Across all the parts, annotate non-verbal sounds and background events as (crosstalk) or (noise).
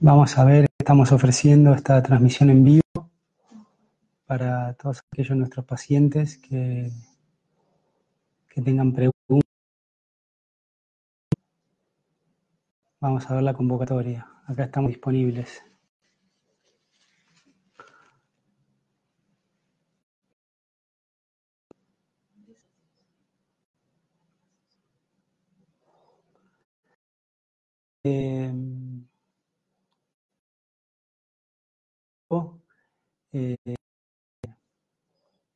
Vamos a ver, estamos ofreciendo esta transmisión en vivo para todos aquellos nuestros pacientes que, que tengan preguntas. Vamos a ver la convocatoria. Acá estamos disponibles. Eh, eh,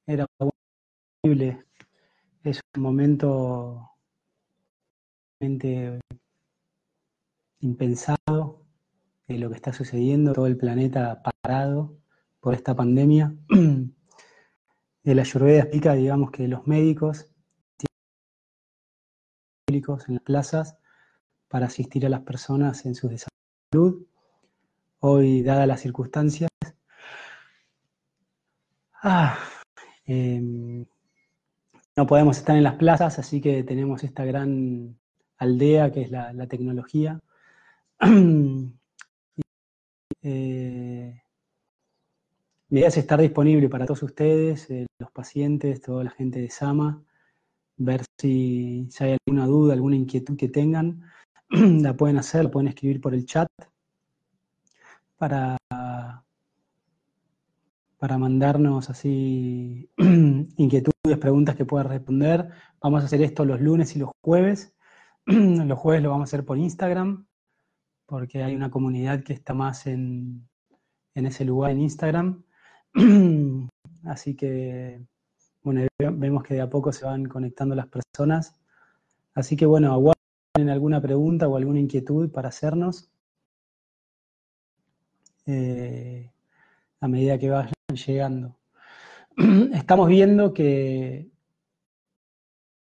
era posible, es un momento impensado de lo que está sucediendo, todo el planeta parado por esta pandemia. (clears throat) El Ayurveda explica, digamos, que los médicos públicos en las plazas para asistir a las personas en su salud. Hoy, dadas las circunstancias, ah, em, no podemos estar en las plazas, así que tenemos esta gran aldea que es la, tecnología. (clears throat) Eh, mi idea es estar disponible para todos ustedes, eh, los pacientes, toda la gente de Sama, ver si, hay alguna duda, alguna inquietud que tengan. (clears throat) la pueden hacer, la pueden escribir por el chat para, para mandarnos así (clears throat) inquietudes, preguntas que puedan responder. Vamos a hacer esto los lunes y los jueves. (clears throat) los jueves lo vamos a hacer por Instagram, porque hay una comunidad que está más en, en ese lugar en Instagram. (clears throat) Así que, bueno, vemos que de a poco se van conectando las personas. Así que, bueno, aguardo tienen alguna pregunta o alguna inquietud para hacernos eh, a medida que vayan llegando. (clears throat) Estamos viendo que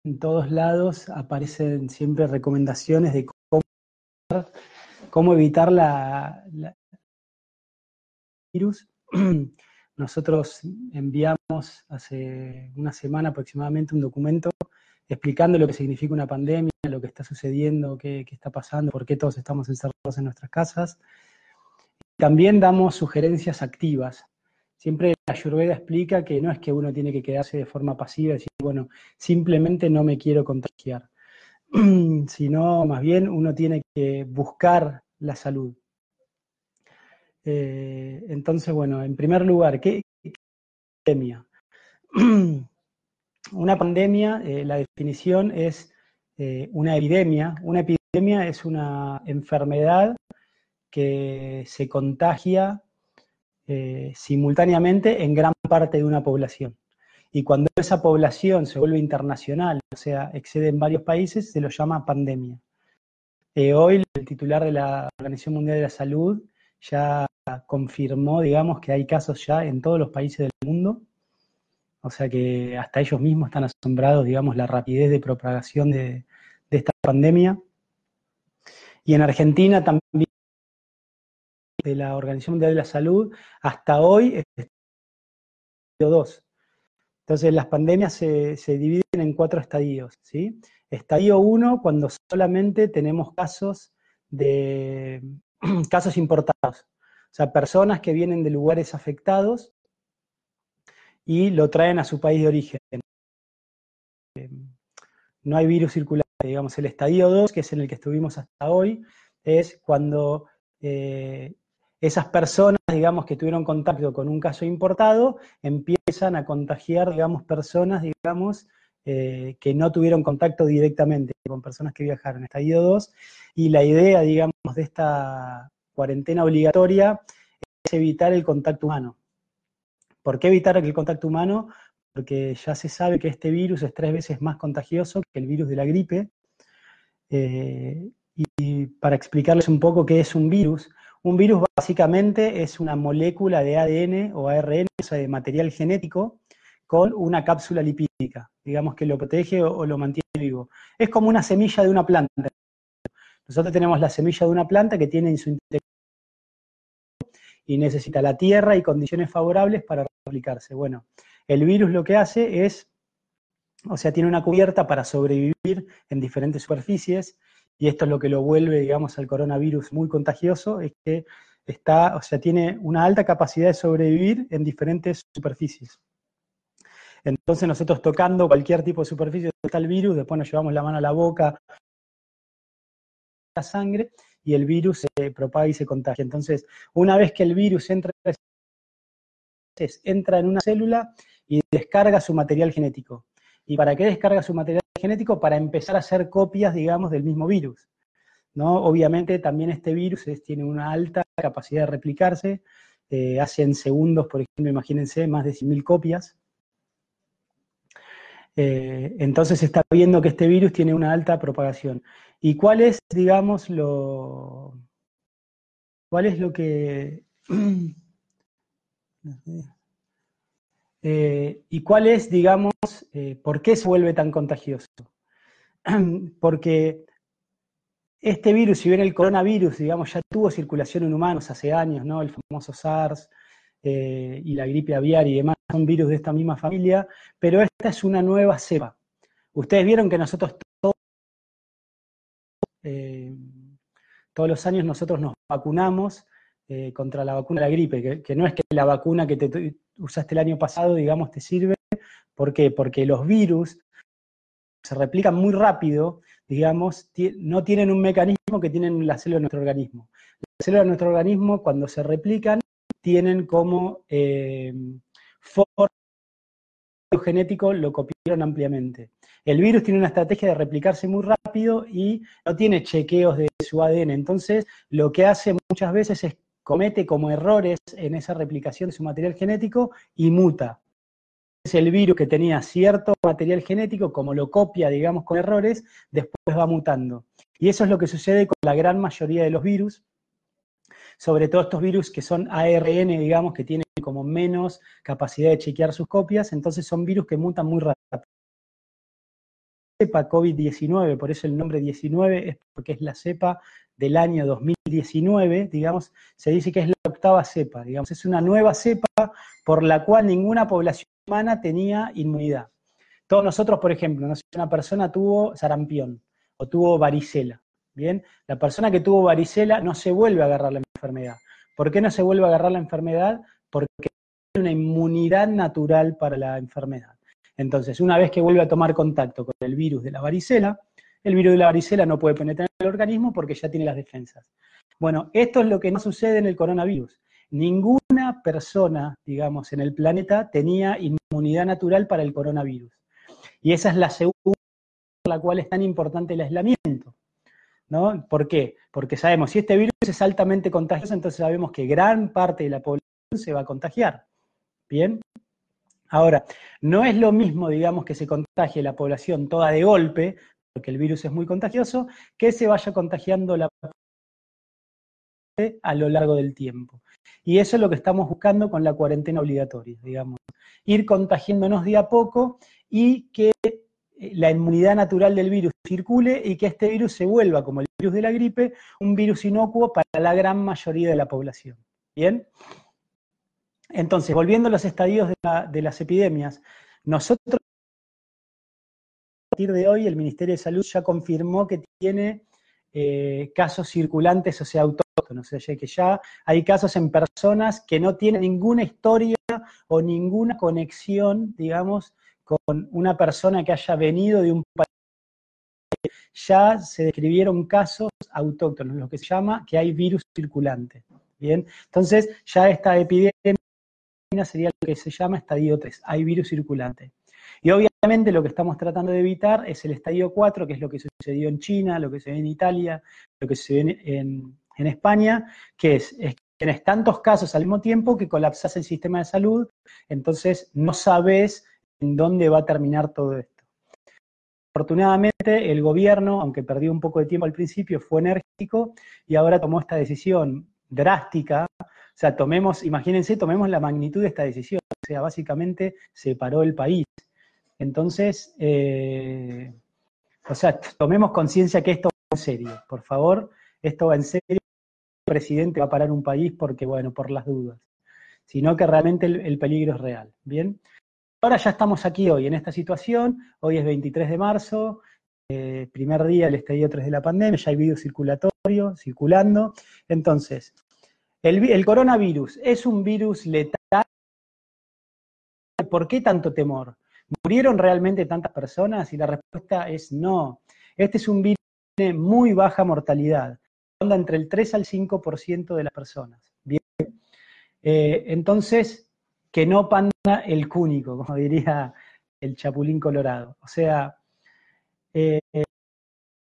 en todos lados aparecen siempre recomendaciones de cómo, evitar la, virus. (clears throat) Nosotros enviamos hace una semana aproximadamente un documento explicando lo que significa una pandemia, lo que está sucediendo, qué, está pasando, por qué todos estamos encerrados en nuestras casas. También damos sugerencias activas. Siempre la Ayurveda explica que no es que uno tiene que quedarse de forma pasiva y decir, bueno, simplemente no me quiero contagiar, (clears throat) sino más bien uno tiene que buscar la salud. Eh, entonces, bueno, en primer lugar, ¿qué, pandemia? (clears throat) Una pandemia, eh, la definición es eh, una epidemia. Una epidemia es una enfermedad que se contagia eh, simultáneamente en gran parte de una población. Y cuando esa población se vuelve internacional, o sea, excede en varios países, se lo llama pandemia. hoy el titular de la Organización Mundial de la Salud ya confirmó, digamos, que hay casos ya en todos los países del mundo o sea que hasta ellos mismos están asombrados, digamos, la rapidez de propagación de, esta pandemia. Y en Argentina también, de la Organización Mundial de la Salud, hasta hoy es dos. Entonces las pandemias se, se, dividen en cuatro estadios. ¿sí? Estadio 1, cuando solamente tenemos casos de (clears throat) casos importados. O sea, personas que vienen de lugares afectados y lo traen a su país de origen. Eh, no hay virus circulante, digamos, el estadio 2, que es en el que estuvimos hasta hoy, es cuando eh, esas personas, digamos, que tuvieron contacto con un caso importado, empiezan a contagiar, digamos, personas, digamos, eh, que no tuvieron contacto directamente con personas que viajaron, estadio 2, y la idea, digamos, de esta cuarentena obligatoria es evitar el contacto humano. ¿Por qué evitar el contacto humano? Porque ya se sabe que este virus es tres veces más contagioso que el virus de la gripe. Eh, y para explicarles un poco qué es un virus, un virus básicamente es una molécula de ADN o ARN, o sea, de material genético, con una cápsula lipídica, digamos que lo protege o, lo mantiene vivo. Es como una semilla de una planta. Nosotros tenemos la semilla de una planta que tiene en su interior y necesita la tierra y condiciones favorables para replicarse. Bueno, el virus lo que hace es, o sea, tiene una cubierta para sobrevivir en diferentes superficies y esto es lo que lo vuelve, digamos, al coronavirus muy contagioso, es que está, o sea, tiene una alta capacidad de sobrevivir en diferentes superficies. Entonces nosotros tocando cualquier tipo de superficie donde está el virus, después nos llevamos la mano a la boca, la sangre, y el virus se propaga y se contagia. Entonces, una vez que el virus entra, entra en una célula y descarga su material genético. ¿Y para qué descarga su material genético? Para empezar a hacer copias, digamos, del mismo virus. ¿no? Obviamente también este virus tiene una alta capacidad de replicarse, eh, hace en segundos, por ejemplo, imagínense, más de 100.000 copias. Eh, entonces se está viendo que este virus tiene una alta propagación. ¿Y cuál es, digamos, lo, cuál es lo que... (clears throat) Eh, ¿Y cuál es, digamos, eh, por qué se vuelve tan contagioso? (clears throat) Porque este virus, si bien el coronavirus, digamos, ya tuvo circulación en humanos hace años, ¿no? El famoso SARS eh, y la gripe aviar y demás son virus de esta misma familia, pero esta es una nueva cepa. Ustedes vieron que nosotros todos, todos los años nosotros nos vacunamos contra la vacuna de la gripe, que, no es que la vacuna que te usaste el año pasado, digamos, te sirve. ¿Por qué? Porque los virus se replican muy rápido, digamos, no tienen un mecanismo que tienen las células de nuestro organismo. Las células de nuestro organismo, cuando se replican, tienen como eh, genético, lo copiaron ampliamente. El virus tiene una estrategia de replicarse muy rápido y no tiene chequeos de su ADN. Entonces, lo que hace muchas veces es comete como errores en esa replicación de su material genético y muta. Es el virus que tenía cierto material genético, como lo copia, digamos, con errores, después va mutando. Y eso es lo que sucede con la gran mayoría de los virus, sobre todo estos virus que son ARN, digamos, que tienen como menos capacidad de chequear sus copias, entonces son virus que mutan muy rápido. Cepa COVID-19, por eso el nombre 19 es porque es la cepa del año 2019, digamos, se dice que es la octava cepa, digamos, es una nueva cepa por la cual ninguna población humana tenía inmunidad. Todos nosotros, por ejemplo, no sé, una persona tuvo sarampión o tuvo varicela, ¿bien? La persona que tuvo varicela no se vuelve a agarrar la enfermedad. ¿Por qué no se vuelve a agarrar la enfermedad? Porque tiene una inmunidad natural para la enfermedad. Entonces, una vez que vuelve a tomar contacto con el virus de la varicela, el virus de la varicela no puede penetrar en el organismo porque ya tiene las defensas. Bueno, esto es lo que no sucede en el coronavirus. Ninguna persona, digamos, en el planeta tenía inmunidad natural para el coronavirus. Y esa es la segunda por la cual es tan importante el aislamiento. ¿no? ¿Por qué? Porque sabemos, si este virus es altamente contagioso, entonces sabemos que gran parte de la población se va a contagiar. ¿Bien? Ahora, no es lo mismo, digamos, que se contagie la población toda de golpe, porque el virus es muy contagioso, que se vaya contagiando la a lo largo del tiempo. Y eso es lo que estamos buscando con la cuarentena obligatoria, digamos. Ir contagiándonos de a poco y que eh, la inmunidad natural del virus circule y que este virus se vuelva, como el virus de la gripe, un virus inocuo para la gran mayoría de la población. ¿Bien? Entonces, volviendo a los estadios de, las epidemias, nosotros partir de hoy el Ministerio de Salud ya confirmó que tiene eh, casos circulantes, o sea, autóctonos, o sea, que ya hay casos en personas que no tienen ninguna historia o ninguna conexión, digamos, con una persona que haya venido de un país. Ya se describieron casos autóctonos, lo que se llama que hay virus circulante. Bien, entonces ya esta epidemia sería lo que se llama estadio 3, hay virus circulante. Y obviamente lo que estamos tratando de evitar es el estadio 4, que es lo que sucedió en China, lo que se ve en Italia, lo que se ve en, España, que es, que tienes tantos casos al mismo tiempo que colapsas el sistema de salud, entonces no sabes en dónde va a terminar todo esto. Afortunadamente, el gobierno, aunque perdió un poco de tiempo al principio, fue enérgico y ahora tomó esta decisión drástica. O sea, tomemos, imagínense, tomemos la magnitud de esta decisión. O sea, básicamente separó el país. Entonces, eh, o sea, tomemos conciencia que esto va en serio, por favor, esto va en serio, el presidente va a parar un país porque, bueno, por las dudas, sino que realmente el, peligro es real, ¿bien? Ahora ya estamos aquí hoy en esta situación, hoy es 23 de marzo, eh, primer día del estadio 3 de la pandemia, ya hay virus circulatorio circulando. Entonces, el, coronavirus es un virus letal. ¿Por qué tanto temor? ¿Murieron realmente tantas personas? Y la respuesta es no. Este es un virus que tiene muy baja mortalidad, anda entre el 3 al 5% de las personas. Bien. Eh, entonces, que no panda el cúnico, (laughs) como diría el chapulín colorado. O sea, eh,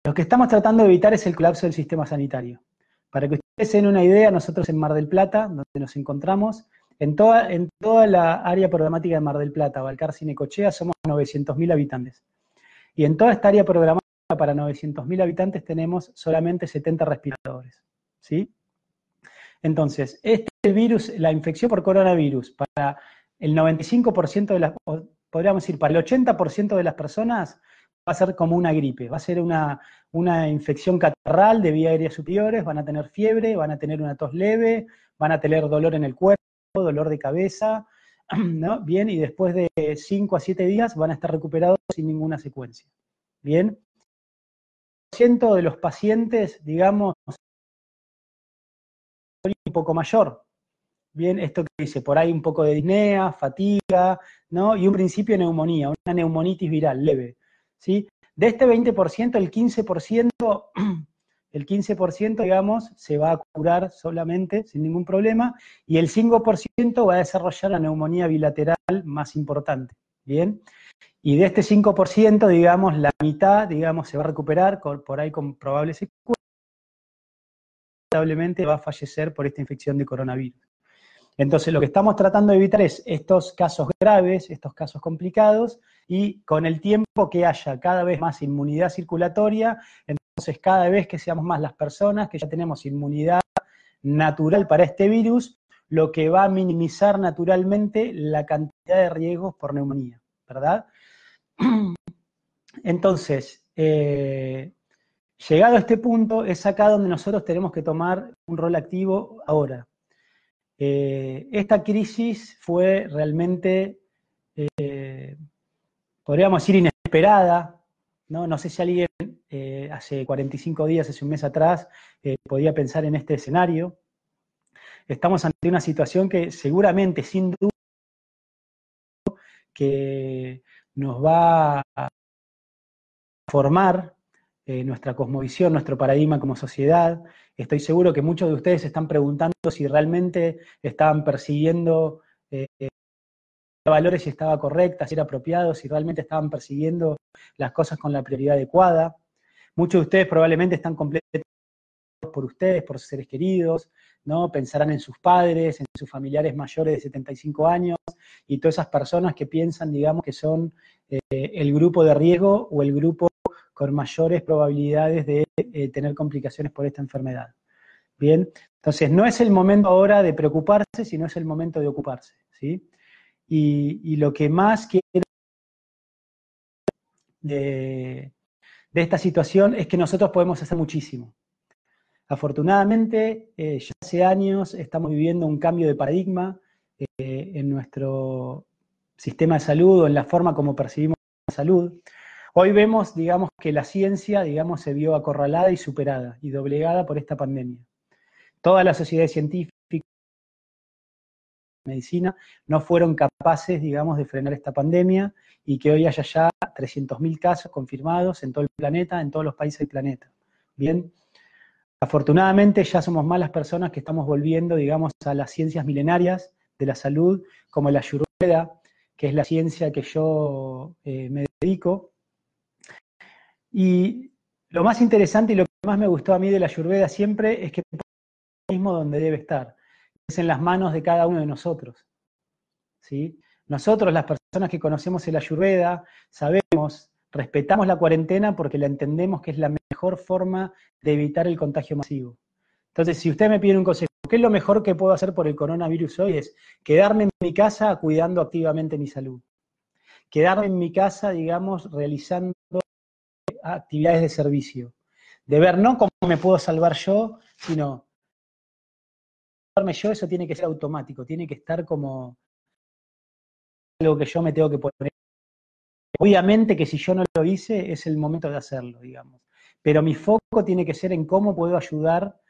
lo que estamos tratando de evitar es el colapso del sistema sanitario. Para que ustedes se den una idea, nosotros en Mar del Plata, donde nos encontramos, en toda, en toda la área programática de Mar del Plata, Balcar Cinecochea, somos 900.000 habitantes. Y en toda esta área programática para 900.000 habitantes tenemos solamente 70 respiradores. ¿sí? Entonces, este virus, la infección por coronavirus, para el 95% de las, podríamos decir, para el 80% de las personas, va a ser como una gripe, va a ser una, infección catarral de vía aérea superiores, van a tener fiebre, van a tener una tos leve, van a tener dolor en el cuerpo, dolor de cabeza, (clears throat) ¿no? Bien, y después de 5 a 7 días van a estar recuperados sin ninguna secuencia. Bien. El de los pacientes, digamos, un poco mayor. Bien, esto que dice, por ahí un poco de disnea, fatiga, ¿no? Y un principio de neumonía, una neumonitis viral leve. ¿sí? De este 20%, el 15%, (clears throat) el 15%, digamos, se va a curar solamente, sin ningún problema, y el 5% va a desarrollar la neumonía bilateral más importante, ¿bien? Y de este 5%, digamos, la mitad, digamos, se va a recuperar por ahí con probables secuelas, lamentablemente va a fallecer por esta infección de coronavirus. Entonces, lo que estamos tratando de evitar es estos casos graves, estos casos complicados, y con el tiempo que haya cada vez más inmunidad circulatoria, entonces cada vez que seamos más las personas que ya tenemos inmunidad natural para este virus, lo que va a minimizar naturalmente la cantidad de riesgos por neumonía, ¿verdad? (clears throat) Entonces, eh, llegado a este punto, es acá donde nosotros tenemos que tomar un rol activo ahora. Eh, esta crisis fue realmente, eh, podríamos decir, inesperada. ¿no? no sé si alguien hace 45 días, hace un mes atrás, podía pensar en este escenario. Estamos ante una situación que seguramente, sin duda, que nos va a formar nuestra cosmovisión, nuestro paradigma como sociedad, Estoy seguro que muchos de ustedes están preguntando si realmente estaban persiguiendo eh, valores, si estaba correcta, si era apropiado, si realmente estaban persiguiendo las cosas con la prioridad adecuada. Muchos de ustedes probablemente están completamente por ustedes, por sus seres queridos, ¿no? Pensarán en sus padres, en sus familiares mayores de 75 años y todas esas personas que piensan, digamos, que son eh, el grupo de riesgo o el grupo con mayores probabilidades de eh, tener complicaciones por esta enfermedad. Bien, entonces no es el momento ahora de preocuparse, sino es el momento de ocuparse. ¿sí? Y, lo que más quiero de, esta situación es que nosotros podemos hacer muchísimo. Afortunadamente, eh, ya hace años estamos viviendo un cambio de paradigma eh, en nuestro sistema de salud o en la forma como percibimos la salud. Hoy vemos, digamos, que la ciencia, digamos, se vio acorralada y superada y doblegada por esta pandemia. Todas las sociedades científicas, medicina, no fueron capaces, digamos, de frenar esta pandemia y que hoy haya ya 300.000 casos confirmados en todo el planeta, en todos los países del planeta. Bien, afortunadamente ya somos más las personas que estamos volviendo, digamos, a las ciencias milenarias de la salud, como la Ayurveda, que es la ciencia que yo eh, me dedico, y lo más interesante y lo que más me gustó a mí de la Ayurveda siempre es que mismo donde debe estar, es en las manos de cada uno de nosotros. ¿sí? Nosotros, las personas que conocemos el Ayurveda, sabemos, respetamos la cuarentena porque la entendemos que es la mejor forma de evitar el contagio masivo. Entonces, si usted me pide un consejo, ¿qué es lo mejor que puedo hacer por el coronavirus hoy? Es quedarme en mi casa cuidando activamente mi salud. Quedarme en mi casa, digamos, realizando actividades de servicio. De ver no cómo me puedo salvar yo, sino yo, eso tiene que ser automático, tiene que estar como algo que yo me tengo que poner Obviamente que si yo no lo hice, es el momento de hacerlo, digamos. Pero mi foco tiene que ser en cómo puedo ayudar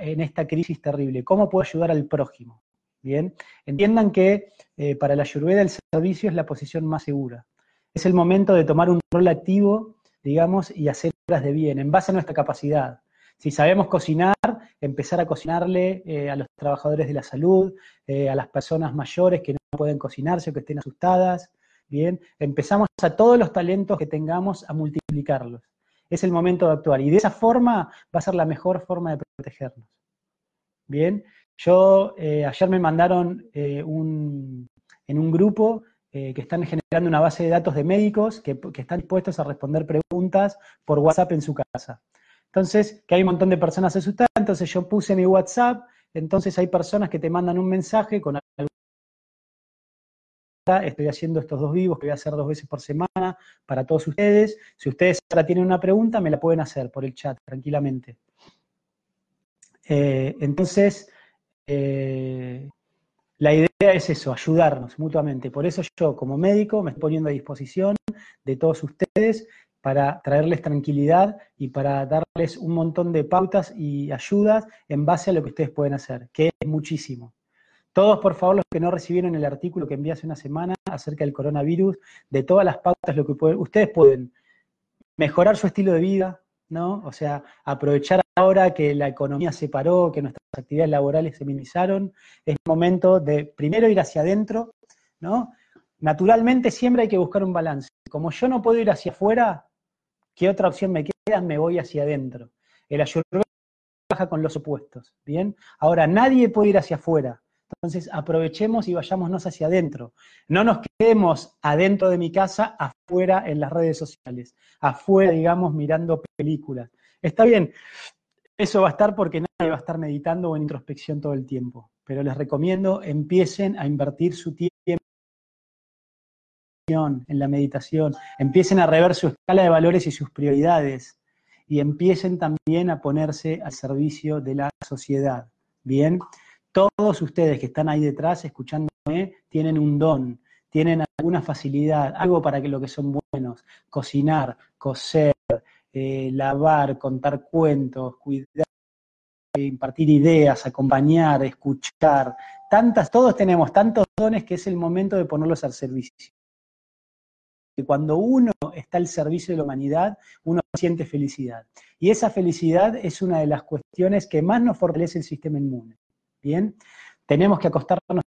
en esta crisis terrible, cómo puedo ayudar al prójimo. Bien, entiendan que eh, para la ayurveda el servicio es la posición más segura. Es el momento de tomar un rol activo, digamos, y hacer obras de bien, en base a nuestra capacidad. Si sabemos cocinar, empezar a cocinarle eh, a los trabajadores de la salud, eh, a las personas mayores que no pueden cocinarse o que estén asustadas. Bien, empezamos a todos los talentos que tengamos a multiplicarlos. Es el momento de actuar y de esa forma va a ser la mejor forma de protegernos. Bien, yo eh, ayer me mandaron un, en un grupo que están generando una base de datos de médicos que, que, están dispuestos a responder preguntas por WhatsApp en su casa. Entonces, que hay un montón de personas asustadas, entonces yo puse mi WhatsApp, entonces hay personas que te mandan un mensaje con algo. Estoy haciendo estos dos vivos que voy a hacer dos veces por semana para todos ustedes. Si ustedes ahora tienen una pregunta, me la pueden hacer por el chat, tranquilamente. Eh, entonces, eh, la idea es eso, ayudarnos mutuamente. Por eso yo, como médico, me estoy poniendo a disposición de todos ustedes para traerles tranquilidad y para darles un montón de pautas y ayudas en base a lo que ustedes pueden hacer, que es muchísimo. Todos, por favor, los que no recibieron el artículo que envié hace una semana acerca del coronavirus, de todas las pautas, lo que pueden, ustedes pueden mejorar su estilo de vida, ¿no? O sea, aprovechar ahora que la economía se paró, que nuestras actividades laborales se minimizaron, es momento de primero ir hacia adentro, ¿no? Naturalmente siempre hay que buscar un balance. Como yo no puedo ir hacia afuera, ¿Qué otra opción me queda? Me voy hacia adentro. El ayurveda trabaja con los opuestos, ¿bien? Ahora, nadie puede ir hacia afuera. Entonces, aprovechemos y vayámonos hacia adentro. No nos quedemos adentro de mi casa, afuera en las redes sociales, afuera, digamos, mirando películas. Está bien, eso va a estar porque nadie va a estar meditando o en introspección todo el tiempo. Pero les recomiendo, empiecen a invertir su tiempo en la meditación, empiecen a rever su escala de valores y sus prioridades y empiecen también a ponerse al servicio de la sociedad. Bien, todos ustedes que están ahí detrás escuchándome tienen un don, tienen alguna facilidad, algo para que lo que son buenos, cocinar, coser, eh, lavar, contar cuentos, cuidar, impartir ideas, acompañar, escuchar, tantas, todos tenemos tantos dones que es el momento de ponerlos al servicio que cuando uno está al servicio de la humanidad, uno siente felicidad. Y esa felicidad es una de las cuestiones que más nos fortalece el sistema inmune. Bien, tenemos que acostarnos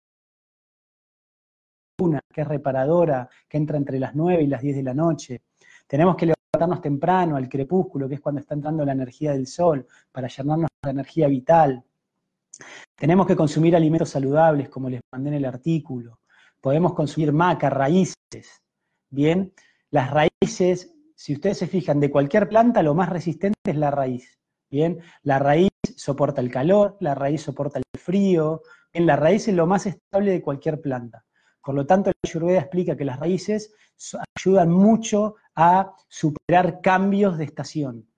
una que es reparadora, que entra entre las 9 y las 10 de la noche. Tenemos que levantarnos temprano, al crepúsculo, que es cuando está entrando la energía del sol, para llenarnos de energía vital. Tenemos que consumir alimentos saludables, como les mandé en el artículo. Podemos consumir maca, raíces, Bien, las raíces, si ustedes se fijan, de cualquier planta lo más resistente es la raíz. Bien, la raíz soporta el calor, la raíz soporta el frío, bien, la raíz es lo más estable de cualquier planta. Por lo tanto, la Ayurveda explica que las raíces ayudan mucho a superar cambios de estación.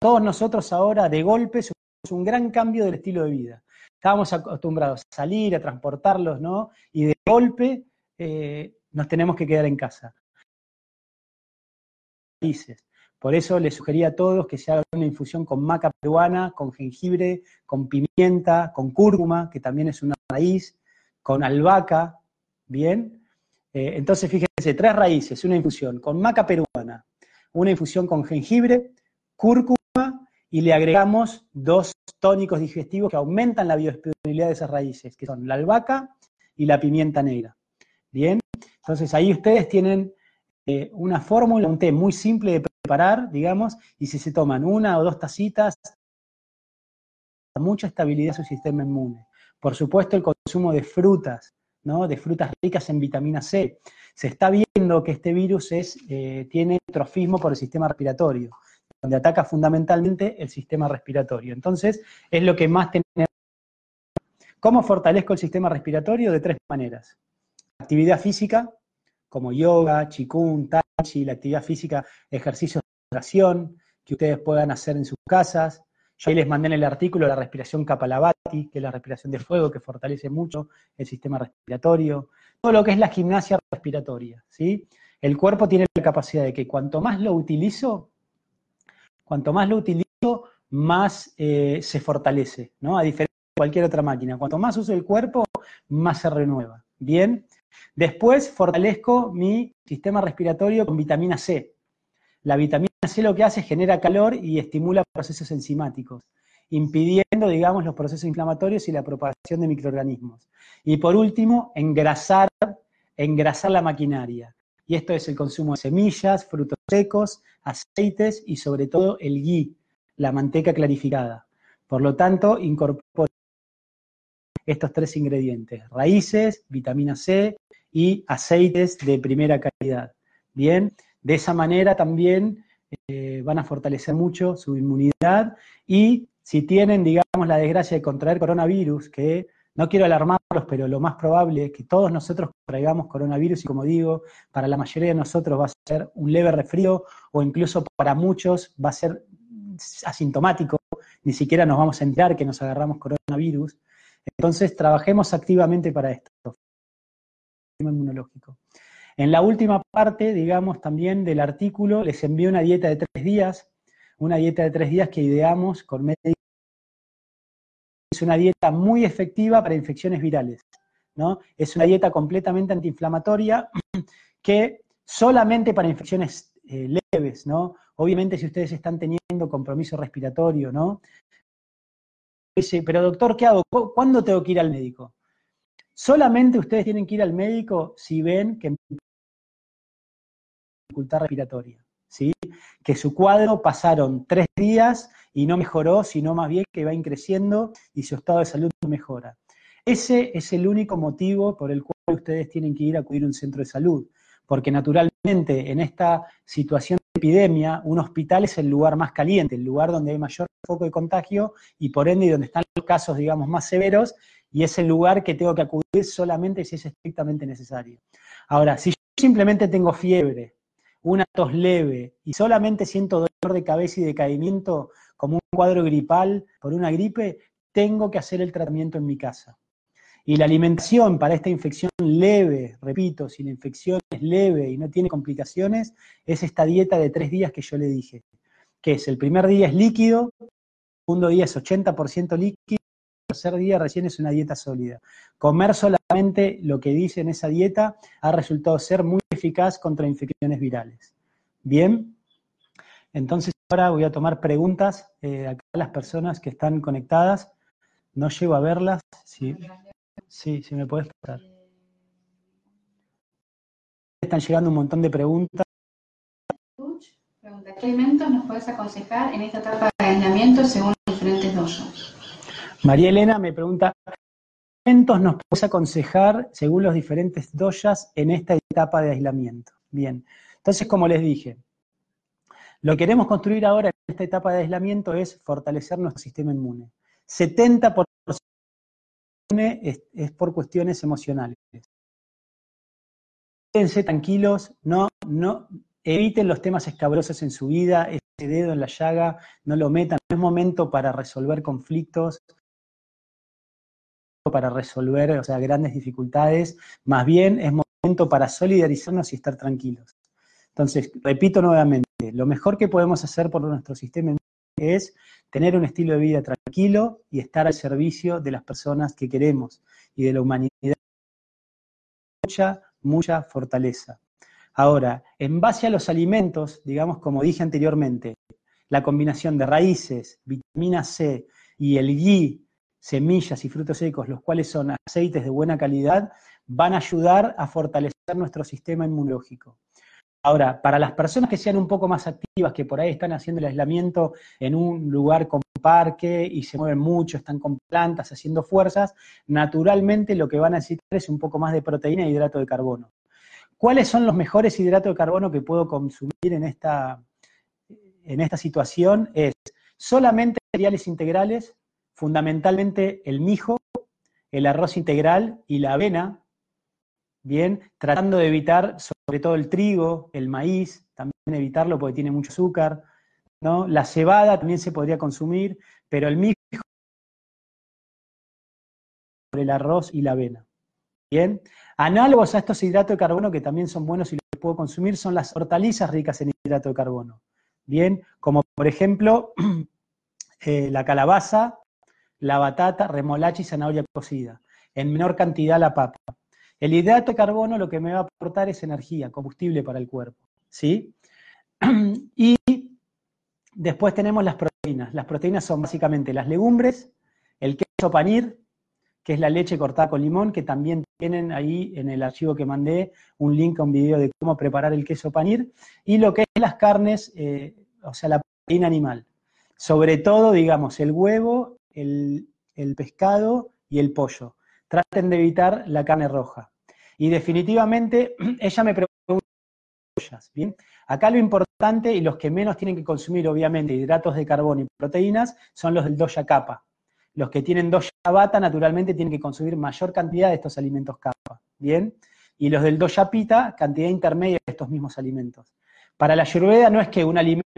Todos nosotros ahora, de golpe, sufrimos un gran cambio del estilo de vida. Estábamos acostumbrados a salir, a transportarlos, ¿no? Y de golpe eh, nos tenemos que quedar en casa. Por eso les sugería a todos que se haga una infusión con maca peruana, con jengibre, con pimienta, con cúrcuma, que también es una raíz, con albahaca, ¿bien? Eh, entonces, fíjense, tres raíces, una infusión con maca peruana, una infusión con jengibre, cúrcuma y le agregamos dos tónicos digestivos que aumentan la biodisponibilidad de esas raíces, que son la albahaca y la pimienta negra. ¿Bien? Entonces ahí ustedes tienen eh, una fórmula, un té muy simple de preparar, digamos, y si se toman una o dos tacitas, mucha estabilidad su sistema inmune. Por supuesto, el consumo de frutas, ¿no? de frutas ricas en vitamina C. Se está viendo que este virus es, eh, tiene trofismo por el sistema respiratorio, donde ataca fundamentalmente el sistema respiratorio. Entonces, es lo que más tenemos. ¿Cómo fortalezco el sistema respiratorio? De tres maneras. Actividad física, como yoga, chikun, tai chi, la actividad física, ejercicios de respiración que ustedes puedan hacer en sus casas. Yo ahí les mandé en el artículo la respiración Kapalabhati, que es la respiración de fuego, que fortalece mucho el sistema respiratorio. Todo lo que es la gimnasia respiratoria, ¿sí? El cuerpo tiene la capacidad de que cuanto más lo utilizo, cuanto más lo utilizo, más eh, se fortalece, ¿no? A diferencia de cualquier otra máquina. Cuanto más uso el cuerpo, más se renueva. Bien. Después fortalezco mi sistema respiratorio con vitamina C. La vitamina C lo que hace es genera calor y estimula procesos enzimáticos, impidiendo, digamos, los procesos inflamatorios y la propagación de microorganismos. Y por último, engrasar, engrasar la maquinaria. Y esto es el consumo de semillas, frutos secos, aceites y sobre todo el ghee, la manteca clarificada. Por lo tanto, incorporo estos tres ingredientes, raíces, vitamina C y aceites de primera calidad. Bien, de esa manera también eh, van a fortalecer mucho su inmunidad y si tienen, digamos, la desgracia de contraer coronavirus, que no quiero alarmarlos, pero lo más probable es que todos nosotros traigamos coronavirus y como digo, para la mayoría de nosotros va a ser un leve resfrío o incluso para muchos va a ser asintomático, ni siquiera nos vamos a enterar que nos agarramos coronavirus. Entonces, trabajemos activamente para esto. Inmunológico. En la última parte, digamos, también del artículo, les envío una dieta de tres días, una dieta de tres días que ideamos con médicos. Es una dieta muy efectiva para infecciones virales, ¿no? Es una dieta completamente antiinflamatoria (clears throat) que solamente para infecciones eh, leves, ¿no? Obviamente si ustedes están teniendo compromiso respiratorio, ¿no? Dice, pero doctor, ¿qué hago? ¿Cuándo tengo que ir al médico? Solamente ustedes tienen que ir al médico si ven que dificultad respiratoria, ¿sí? Que su cuadro pasaron tres días y no mejoró, sino más bien que va creciendo y su estado de salud no mejora. Ese es el único motivo por el cual ustedes tienen que ir a acudir a un centro de salud, porque naturalmente en esta situación epidemia, un hospital es el lugar más caliente, el lugar donde hay mayor foco de contagio y por ende donde están los casos, digamos, más severos y es el lugar que tengo que acudir solamente si es estrictamente necesario. Ahora, si yo simplemente tengo fiebre, una tos leve y solamente siento dolor de cabeza y decaimiento como un cuadro gripal por una gripe, tengo que hacer el tratamiento en mi casa. Y la alimentación para esta infección leve, repito, si la infección es leve y no tiene complicaciones, es esta dieta de tres días que yo le dije, que es el primer día es líquido, el segundo día es 80% líquido, tercer día recién es una dieta sólida. Comer solamente lo que dice en esa dieta ha resultado ser muy eficaz contra infecciones virales. Bien, entonces ahora voy a tomar preguntas eh, acá las personas que están conectadas. No llego a verlas. Sí. Sí, si me puedes pasar. Están llegando un montón de preguntas. Pregunta, ¿qué alimentos nos puedes aconsejar en esta etapa de aislamiento según los diferentes doyos? María Elena me pregunta, ¿qué nos puedes aconsejar según los diferentes doyas en esta etapa de aislamiento? Bien, entonces como les dije, lo que queremos construir ahora en esta etapa de aislamiento es fortalecer nuestro sistema inmune. 70% es, por cuestiones emocionales. Quédense tranquilos, no, no, eviten los temas escabrosos en su vida, ese dedo en la llaga, no lo metan, no es momento para resolver conflictos, para resolver, o sea, grandes dificultades, más bien es momento para solidarizarnos y estar tranquilos. Entonces, repito nuevamente, lo mejor que podemos hacer por nuestro sistema es tener un estilo de vida tranquilo y estar al servicio de las personas que queremos y de la humanidad. Mucha, mucha fortaleza. Ahora, en base a los alimentos, digamos, como dije anteriormente, la combinación de raíces, vitamina C y el ghee, semillas y frutos secos, los cuales son aceites de buena calidad, van a ayudar a fortalecer nuestro sistema inmunológico. Ahora, para las personas que sean un poco más activas, que por ahí están haciendo el aislamiento en un lugar con parque y se mueven mucho, están con plantas haciendo fuerzas, naturalmente lo que van a necesitar es un poco más de proteína e hidrato de carbono. ¿Cuáles son los mejores hidratos de carbono que puedo consumir en esta, en esta situación? Es solamente cereales integrales, fundamentalmente el mijo, el arroz integral y la avena, bien, tratando de evitar sobre todo el trigo, el maíz, también evitarlo porque tiene mucho azúcar, ¿no? La cebada también se podría consumir, pero el mijo el arroz y la avena. Bien. Análogos a estos hidratos de carbono que también son buenos y los puedo consumir son las hortalizas ricas en hidrato de carbono. Bien, como por ejemplo (clears throat) eh, la calabaza, la batata, remolacha y zanahoria cocida. En menor cantidad la papa. El hidrato de carbono lo que me va a aportar es energía, combustible para el cuerpo. ¿Sí? (clears throat) Y después tenemos las proteínas. Las proteínas son básicamente las legumbres, el queso panir, que es la leche cortada con limón, que también tienen ahí en el archivo que mandé un link a un video de cómo preparar el queso panir, y lo que es las carnes, eh, o sea, la proteína animal. Sobre todo, digamos, el huevo, el, pescado y el pollo. Traten de evitar la carne roja. Y definitivamente, (clears throat) ella me preguntó, ¿bien? Acá lo importante y los que menos tienen que consumir, obviamente, hidratos de carbono y proteínas, son los del doya capa. Los que tienen doya bata, naturalmente, tienen que consumir mayor cantidad de estos alimentos capa, ¿bien? Y los del doya pita, cantidad intermedia de estos mismos alimentos. Para la ayurveda no es que un alimento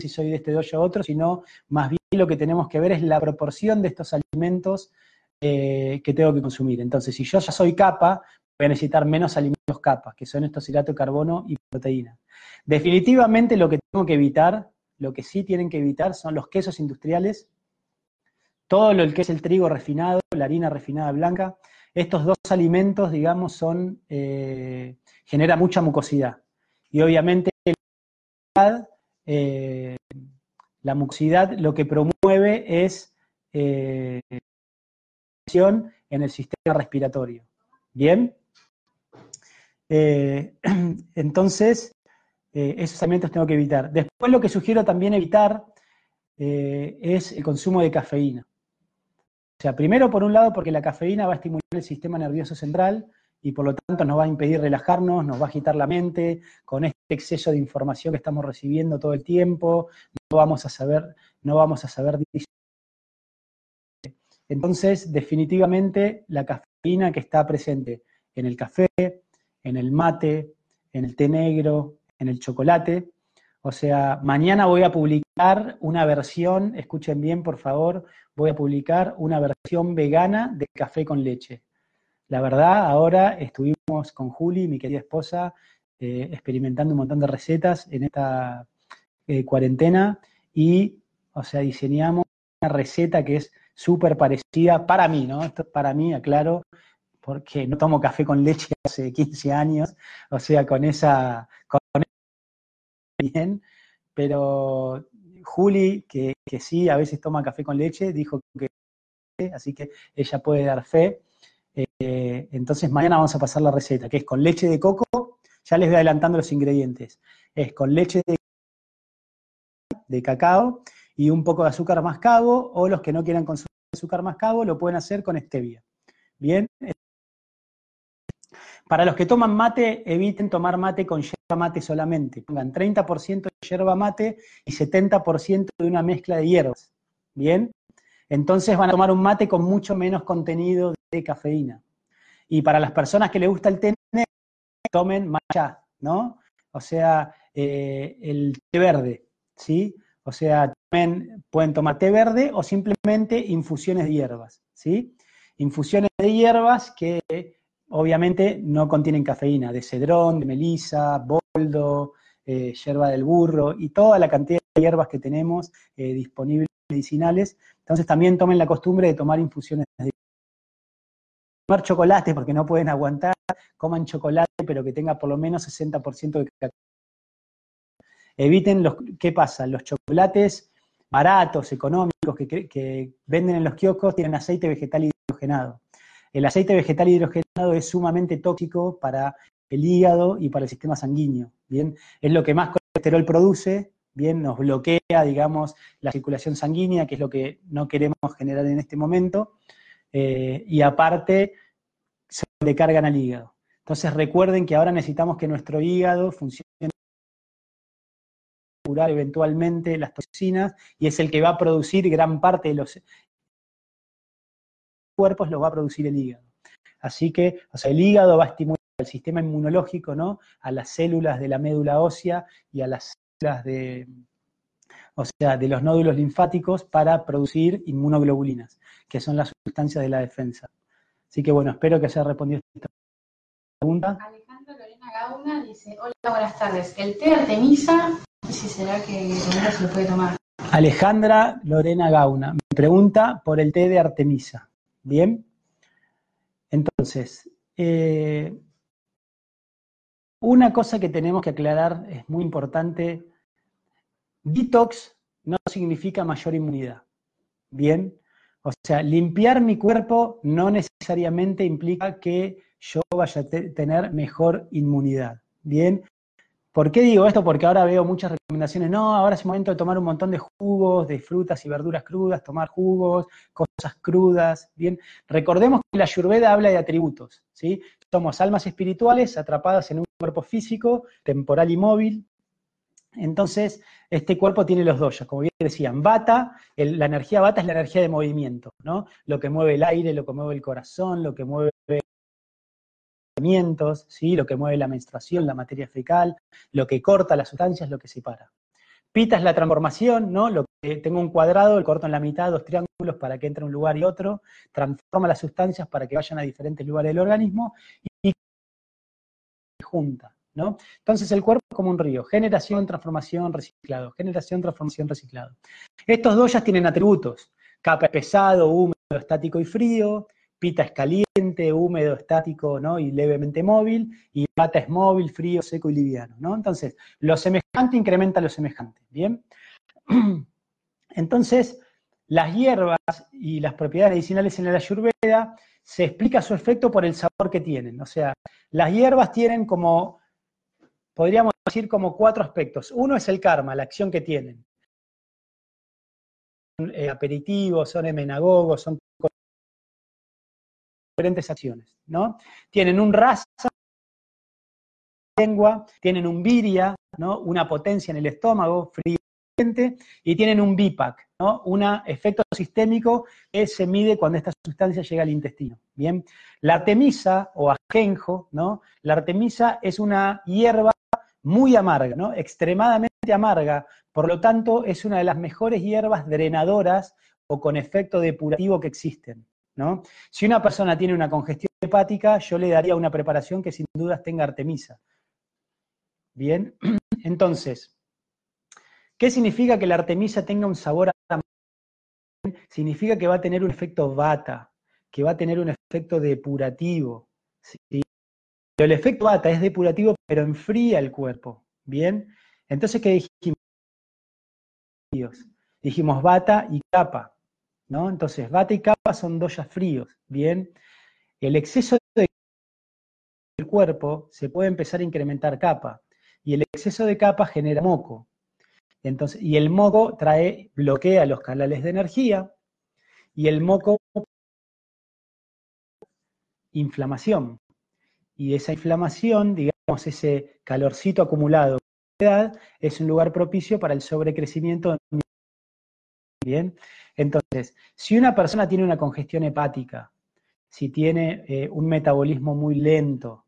si soy de este doya u otro, sino más bien lo que tenemos que ver es la proporción de estos alimentos eh, que tengo que consumir. Entonces, si yo ya soy capa, voy a necesitar menos alimentos capas, que son estos hidratos de carbono y proteínas. Definitivamente lo que tengo que evitar, lo que sí tienen que evitar son los quesos industriales todo lo que es el trigo refinado, la harina refinada blanca, estos dos alimentos, digamos, son, eh, genera mucha mucosidad. Y obviamente eh, la mucosidad lo que promueve es eh, en el sistema respiratorio. ¿Bien? (clears throat) entonces, esos alimentos tengo que evitar. Después lo que sugiero también evitar es el consumo de cafeína. O sea, primero por un lado porque la cafeína va a estimular el sistema nervioso central y por lo tanto nos va a impedir relajarnos, nos va a agitar la mente con este exceso de información que estamos recibiendo todo el tiempo, no vamos a saber, no vamos a saber entonces, definitivamente, la cafeína que está presente en el café, en el mate, en el té negro, en el chocolate. O sea, mañana voy a publicar una versión, escuchen bien por favor, voy a publicar una versión vegana de café con leche. La verdad, ahora estuvimos con Juli, mi querida esposa, eh, experimentando un montón de recetas en esta eh, cuarentena y, o sea, diseñamos una receta que es súper parecida para mí, ¿no? Para mí, aclaro, porque no tomo café con leche (laughs) hace 15 años, o sea, con esa, con bien, pero Juli, que, sí, a veces toma café con leche, dijo que así que ella puede dar fe. Eh, entonces mañana vamos a pasar la receta, que es con leche de coco, ya les voy adelantando los ingredientes. Es con leche de, cacao y un poco de azúcar mascabo, o los que no quieran consumir azúcar mascabo lo pueden hacer con stevia. Bien, para los que toman mate, eviten tomar mate con yerba mate solamente. Pongan 30% de yerba mate y 70% de una mezcla de hierbas. ¿Bien? Entonces van a tomar un mate con mucho menos contenido de cafeína. Y para las personas que les gusta el té, tomen matcha, ¿no? O sea, eh, el té verde, ¿sí? O sea, pueden tomar té verde o simplemente infusiones de hierbas, ¿sí? Infusiones de hierbas que Obviamente no contienen cafeína, de cedrón, de melisa, boldo, eh, yerba del burro y toda la cantidad de hierbas que tenemos eh, disponibles medicinales. Entonces también tomen la costumbre de tomar infusiones de tomar chocolate porque no pueden aguantar, coman chocolate pero que tenga por lo menos 60% de cacao. Eviten los, ¿qué pasa? Los chocolates baratos, económicos, que, que venden en los kioscos tienen aceite vegetal hidrogenado. El aceite vegetal hidrogenado es sumamente tóxico para el hígado y para el sistema sanguíneo, ¿bien? Es lo que más colesterol produce, ¿bien? Nos bloquea, digamos, la circulación sanguínea, que es lo que no queremos generar en este momento, eh, y aparte se le cargan al hígado. Entonces recuerden que ahora necesitamos que nuestro hígado funcione curar eventualmente las toxinas y es el que va a producir gran parte de los cuerpos lo va a producir el hígado. Así que, o sea, el hígado va a estimular el sistema inmunológico, ¿no? A las células de la médula ósea y a las de, o sea, de los nódulos linfáticos para producir inmunoglobulinas, que son las sustancias de la defensa. Así que bueno, espero que haya respondido esta pregunta. Alejandra Lorena Gauna dice, hola, buenas tardes. El té de Artemisa, si será que se lo puede tomar. Alejandra Lorena Gauna me pregunta por el té de Artemisa. Bien. Entonces, eh, una cosa que tenemos que aclarar es muy importante. Detox no significa mayor inmunidad. Bien. O sea, limpiar mi cuerpo no necesariamente implica que yo vaya a tener mejor inmunidad. Bien. ¿Por qué digo esto? Porque ahora veo muchas recomendaciones. No, ahora es momento de tomar un montón de jugos, de frutas y verduras crudas, tomar jugos, cosas crudas. Bien, recordemos que la Ayurveda habla de atributos. ¿sí? Somos almas espirituales atrapadas en un cuerpo físico, temporal y móvil. Entonces, este cuerpo tiene los doyas, como bien decían, bata, la energía bata es la energía de movimiento, ¿no? Lo que mueve el aire, lo que mueve el corazón, lo que mueve ¿sí? lo que mueve la menstruación, la materia fecal, lo que corta las sustancias, lo que separa. Pita es la transformación, ¿no? Lo que tengo un cuadrado, el corto en la mitad, dos triángulos para que entre un lugar y otro, transforma las sustancias para que vayan a diferentes lugares del organismo y junta, ¿no? Entonces el cuerpo es como un río, generación, transformación, reciclado, generación, transformación, reciclado. Estos dos ya tienen atributos, capa pesado, húmedo, estático y frío, Pita es caliente, húmedo, estático, ¿no? Y levemente móvil, y Pata es móvil, frío, seco y liviano, ¿no? Entonces, lo semejante incrementa lo semejante, ¿bien? (clears throat) Entonces, las hierbas y las propiedades medicinales en la ayurveda se explica su efecto por el sabor que tienen. O sea, las hierbas tienen como, podríamos decir, como cuatro aspectos. Uno es el karma, la acción que tienen. Eh, aperitivos, son emenagogos, son diferentes acciones, ¿no? Tienen un rasa, lengua, tienen un viria, ¿no? Una potencia en el estómago, frío y tienen un BIPAC, ¿no? Un efecto sistémico que se mide cuando esta sustancia llega al intestino. Bien, la artemisa o ajenjo, ¿no? La artemisa es una hierba muy amarga, ¿no? Extremadamente amarga, por lo tanto es una de las mejores hierbas drenadoras o con efecto depurativo que existen. Si una persona tiene una congestión hepática, yo le daría una preparación que sin dudas tenga artemisa. Bien, (clears throat) entonces, ¿qué significa que la artemisa tenga un sabor a Significa que va a tener un efecto bata, que va a tener un efecto depurativo. Pero el efecto bata es depurativo, pero enfría el cuerpo. Bien, entonces, ¿qué dijimos? Dijimos bata y capa. Entonces, bata y capa son doyas fríos, ¿bien? El exceso de el cuerpo se puede empezar a incrementar capa, y el exceso de capa genera moco. Entonces, y el moco trae, bloquea los canales de energía, y el moco inflamación. Y esa inflamación, digamos, ese calorcito acumulado, es un lugar propicio para el sobrecrecimiento. Bien, entonces, si una persona tiene una congestión hepática, si tiene eh, un metabolismo muy lento,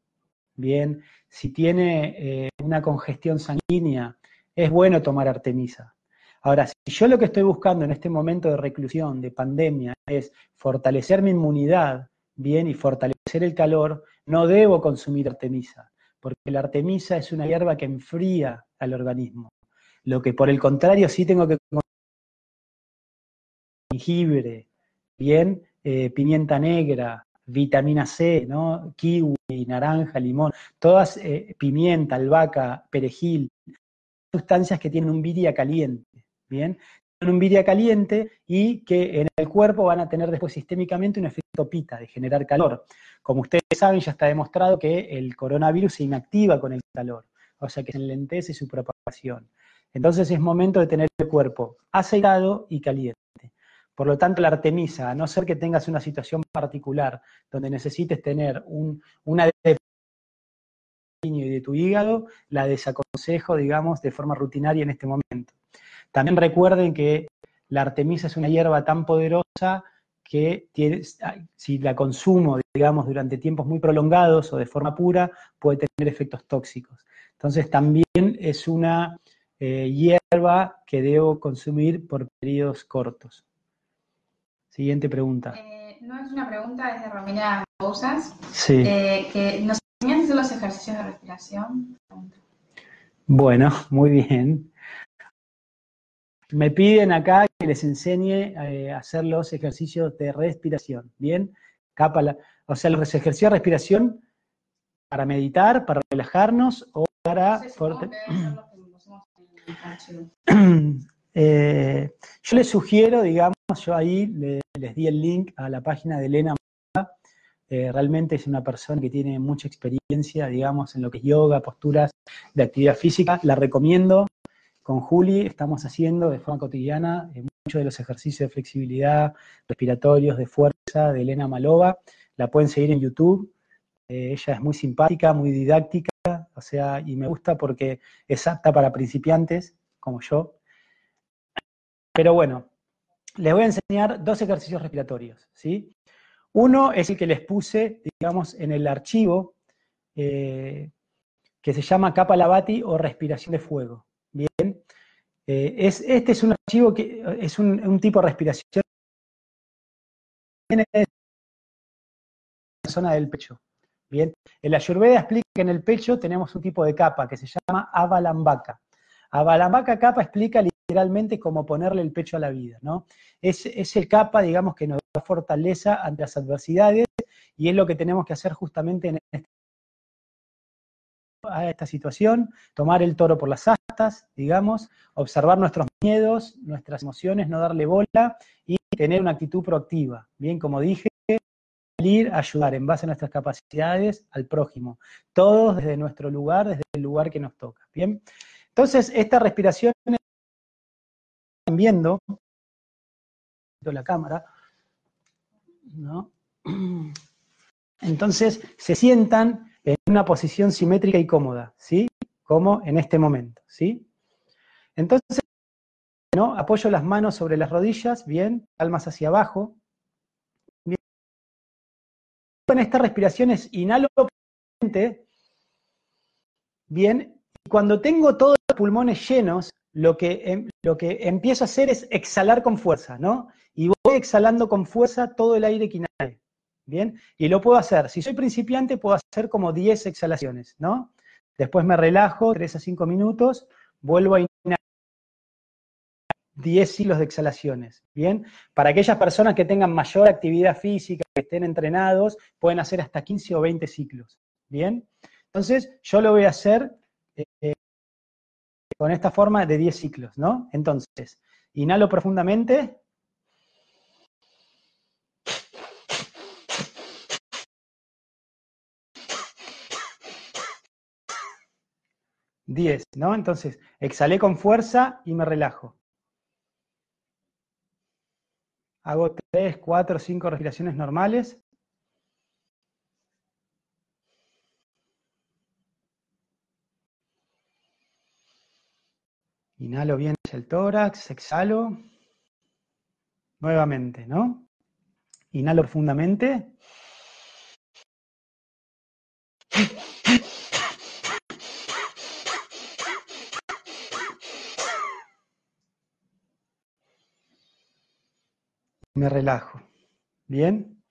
bien, si tiene eh, una congestión sanguínea, es bueno tomar artemisa. Ahora, si yo lo que estoy buscando en este momento de reclusión, de pandemia, es fortalecer mi inmunidad, bien, y fortalecer el calor, no debo consumir artemisa, porque la artemisa es una hierba que enfría al organismo. Lo que por el contrario sí tengo que jengibre, bien, eh, pimienta negra, vitamina C, ¿no? kiwi, naranja, limón, todas, eh, pimienta, albahaca, perejil, sustancias que tienen un viria caliente, ¿bien? un viria caliente y que en el cuerpo van a tener después sistémicamente un efecto pita, de generar calor. Como ustedes saben, ya está demostrado que el coronavirus se inactiva con el calor, o sea que se enlentece su propagación. Entonces es momento de tener el cuerpo aceitado y caliente. Por lo tanto, la artemisa, a no ser que tengas una situación particular donde necesites tener un, una de y de tu hígado, la desaconsejo, digamos, de forma rutinaria en este momento. También recuerden que la artemisa es una hierba tan poderosa que si la consumo, digamos, durante tiempos muy prolongados o de forma pura, puede tener efectos tóxicos. Entonces también es una eh, hierba que debo consumir por periodos cortos. Siguiente pregunta. Eh, no es una pregunta, es de Romina usas, Sí. eh, que nos hacer los ejercicios de respiración. Bueno, muy bien. Me piden acá que les enseñe eh, a hacer los ejercicios de respiración. Bien, capa la- o sea, los ejercicios de respiración para meditar, para relajarnos o para No sé, forte-. (clears throat) Eh, yo les sugiero, digamos, yo ahí le- les di el link a la página de Elena. Eh, realmente es una persona que tiene mucha experiencia, digamos, en lo que es yoga, posturas de actividad física. La recomiendo. Con Juli estamos haciendo de forma cotidiana eh, muchos de los ejercicios de flexibilidad, respiratorios, de fuerza, de Elena Malova. La pueden seguir en YouTube. Eh, ella es muy simpática, muy didáctica, o sea, y me gusta porque es apta para principiantes, como yo. Pero bueno, les voy a enseñar dos ejercicios respiratorios, ¿sí? Uno es el que les puse, digamos, en el archivo, eh, que se llama capa lavati o respiración de fuego, ¿bien? Eh, es, este es un archivo que es un, tipo de respiración en la zona del pecho, ¿bien? El Ayurveda explica que en el pecho tenemos un tipo de capa que se llama Avalambaka. Avalambaka capa explica literalmente cómo ponerle el pecho a la vida, ¿no? Es, el capa, digamos, que nos da fortaleza ante las adversidades y es lo que tenemos que hacer justamente en este- esta situación, tomar el toro por las astas, digamos, observar nuestros miedos, nuestras emociones, no darle bola y tener una actitud proactiva. Bien, como dije, salir a ayudar en base a nuestras capacidades al prójimo, todos desde nuestro lugar, desde el lugar que nos toca. Bien, entonces esta respiración viendo la cámara, ¿no? Entonces se sientan en una posición simétrica y cómoda, ¿sí? Como en este momento, ¿sí? Entonces, ¿no? Apoyo las manos sobre las rodillas, bien, palmas hacia abajo. Bien. En esta respiración es inhalo bien, y cuando tengo todos los pulmones llenos, lo que, em- lo que empiezo a hacer es exhalar con fuerza, ¿no? Y voy exhalando con fuerza todo el aire que inhale. Bien, y lo puedo hacer. Si soy principiante, puedo hacer como 10 exhalaciones, ¿no? Después me relajo 3 a 5 minutos, vuelvo a inhalar 10 ciclos de exhalaciones. Bien, para aquellas personas que tengan mayor actividad física, que estén entrenados, pueden hacer hasta 15 o 20 ciclos. Bien, entonces yo lo voy a hacer con esta forma de 10 ciclos, ¿no? Entonces, inhalo profundamente. Diez, ¿no? Entonces, exhalé con fuerza y me relajo. Hago tres, cuatro, cinco respiraciones normales. Inhalo bien el tórax, exhalo. Nuevamente, ¿no? Inhalo profundamente. Me relajo. Bien.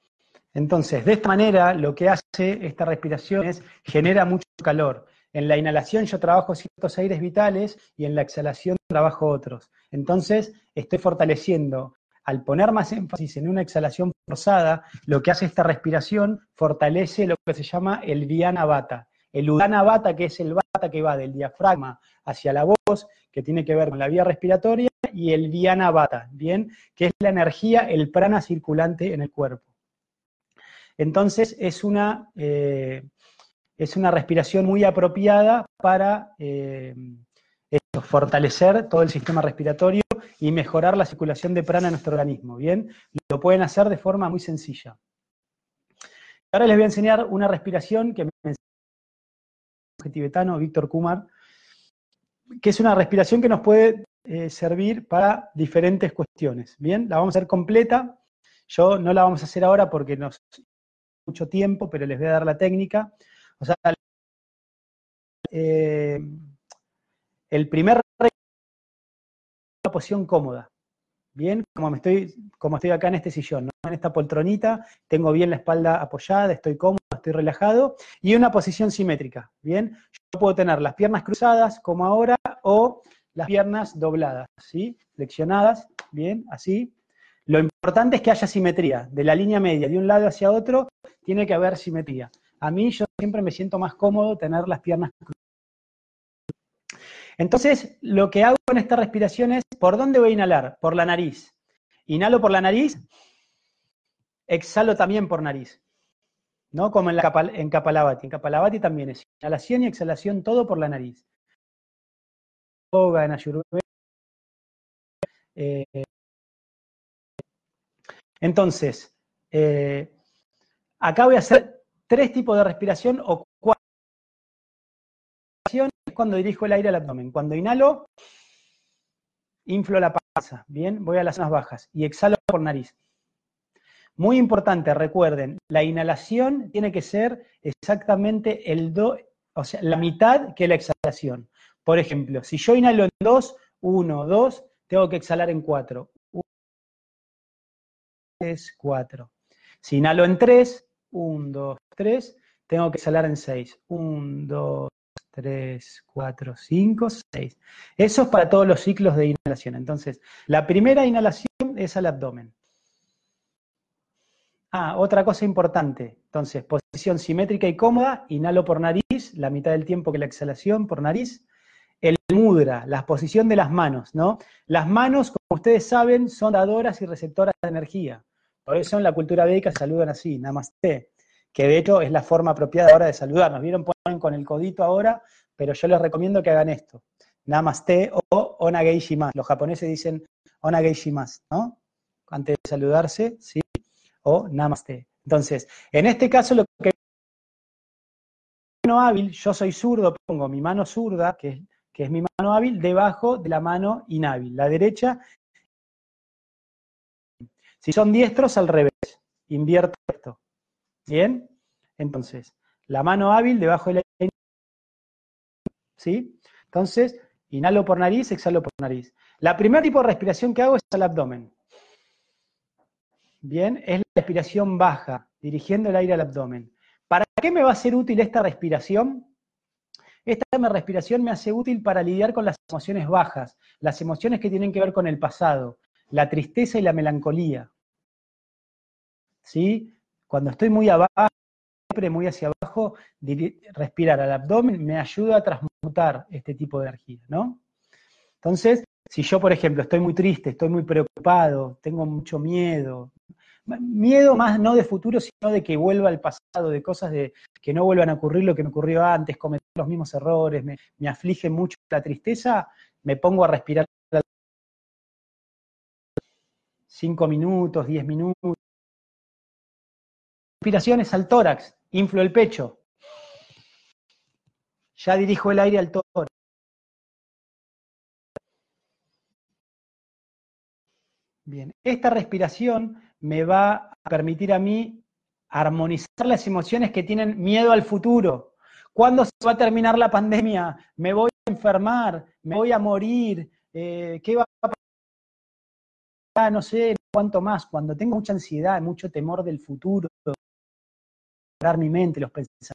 Entonces, de esta manera, lo que hace esta respiración es genera mucho calor. En la inhalación yo trabajo ciertos aires vitales y en la exhalación trabajo otros. Entonces, estoy fortaleciendo. Al poner más énfasis en una exhalación forzada, lo que hace esta respiración fortalece lo que se llama el Viana Bata. El Udana Bata, que es el Bata que va del diafragma hacia la voz, que tiene que ver con la vía respiratoria, y el Viana Bata, ¿bien? Que es la energía, el prana circulante en el cuerpo. Entonces, es una, eh, es una respiración muy apropiada para eh, fortalecer todo el sistema respiratorio y mejorar la circulación de prana en nuestro organismo, ¿bien? Lo pueden hacer de forma muy sencilla. Ahora les voy a enseñar una respiración que me enseñó el tibetano Víctor Kumar, que es una respiración que nos puede eh, servir para diferentes cuestiones, ¿bien? La vamos a hacer completa. Yo no la vamos a hacer ahora porque nos mucho tiempo, pero les voy a dar la técnica. O sea, eh, el primer una posición cómoda, Bien, como, me estoy, como estoy acá en este sillón, en esta poltronita, tengo bien la espalda apoyada, estoy cómodo, estoy relajado, y una posición simétrica. Bien, yo puedo tener las piernas cruzadas, como ahora, o las piernas dobladas, ¿sí? Flexionadas, bien, así. Lo importante es que haya simetría. De la línea media, de un lado hacia otro, tiene que haber simetría. A mí yo siempre me siento más cómodo tener las piernas cruzadas. Entonces, lo que hago en esta respiración es, ¿por dónde voy a inhalar? Por la nariz. Inhalo por la nariz, exhalo también por nariz. ¿No? Como en, la. En Kapalabhati también es inhalación y exhalación todo por la nariz. Yoga, en Ayurveda. Eh, entonces, eh, acá voy a hacer tres tipos de respiración o cuatro cuando dirijo el aire al abdomen. Cuando inhalo, inflo la panza, bien, voy a las zonas bajas y exhalo por nariz. Muy importante, recuerden, la inhalación tiene que ser exactamente el do, o sea, la mitad que la exhalación. Por ejemplo, si yo inhalo en 2, 1, 2, tengo que exhalar en 4. 1, 3, 4. Si inhalo en 3, 1, 2, 3, tengo que exhalar en 6. 1, 2, 3, 4, 5, 6. Eso es para todos los ciclos de inhalación. Entonces, la primera inhalación es al abdomen. Ah, otra cosa importante. Entonces, posición simétrica y cómoda, inhalo por nariz, la mitad del tiempo que la exhalación por nariz. El mudra, la posición de las manos, ¿no? Las manos, como ustedes saben, son dadoras y receptoras de energía. Por eso en la cultura védica saludan así, namaste que de hecho es la forma apropiada ahora de saludarnos. ¿Vieron? Con el codito ahora, pero yo les recomiendo que hagan esto. Namaste o Onageishimasu. Los japoneses dicen Onageishimasu, ¿no? Antes de saludarse, ¿sí? O Namaste. Entonces, en este caso lo que mano hábil, yo soy zurdo, pongo mi mano zurda, que es, que es mi mano hábil, debajo de la mano inhábil, la derecha. Si son diestros, al revés, invierto esto. ¿Bien? Entonces, la mano hábil debajo de la... ¿Sí? Entonces, inhalo por nariz, exhalo por nariz. La primer tipo de respiración que hago es al abdomen. Bien, es la respiración baja, dirigiendo el aire al abdomen. ¿Para qué me va a ser útil esta respiración? Esta respiración me hace útil para lidiar con las emociones bajas, las emociones que tienen que ver con el pasado, la tristeza y la melancolía. ¿Sí? Cuando estoy muy abajo, siempre muy hacia abajo, respirar al abdomen me ayuda a transmutar este tipo de energía, ¿no? Entonces, si yo, por ejemplo, estoy muy triste, estoy muy preocupado, tengo mucho miedo, miedo más no de futuro, sino de que vuelva al pasado, de cosas de que no vuelvan a ocurrir lo que me ocurrió antes, cometer los mismos errores, me, me aflige mucho la tristeza, me pongo a respirar cinco minutos, diez minutos, respiraciones al tórax, inflo el pecho. Ya dirijo el aire al tórax. Bien, esta respiración me va a permitir a mí armonizar las emociones que tienen miedo al futuro. ¿Cuándo se va a terminar la pandemia? ¿Me voy a enfermar? ¿Me voy a morir? Eh, ¿Qué va a pasar? No sé cuánto más. Cuando tengo mucha ansiedad, mucho temor del futuro, mi mente, los pensamientos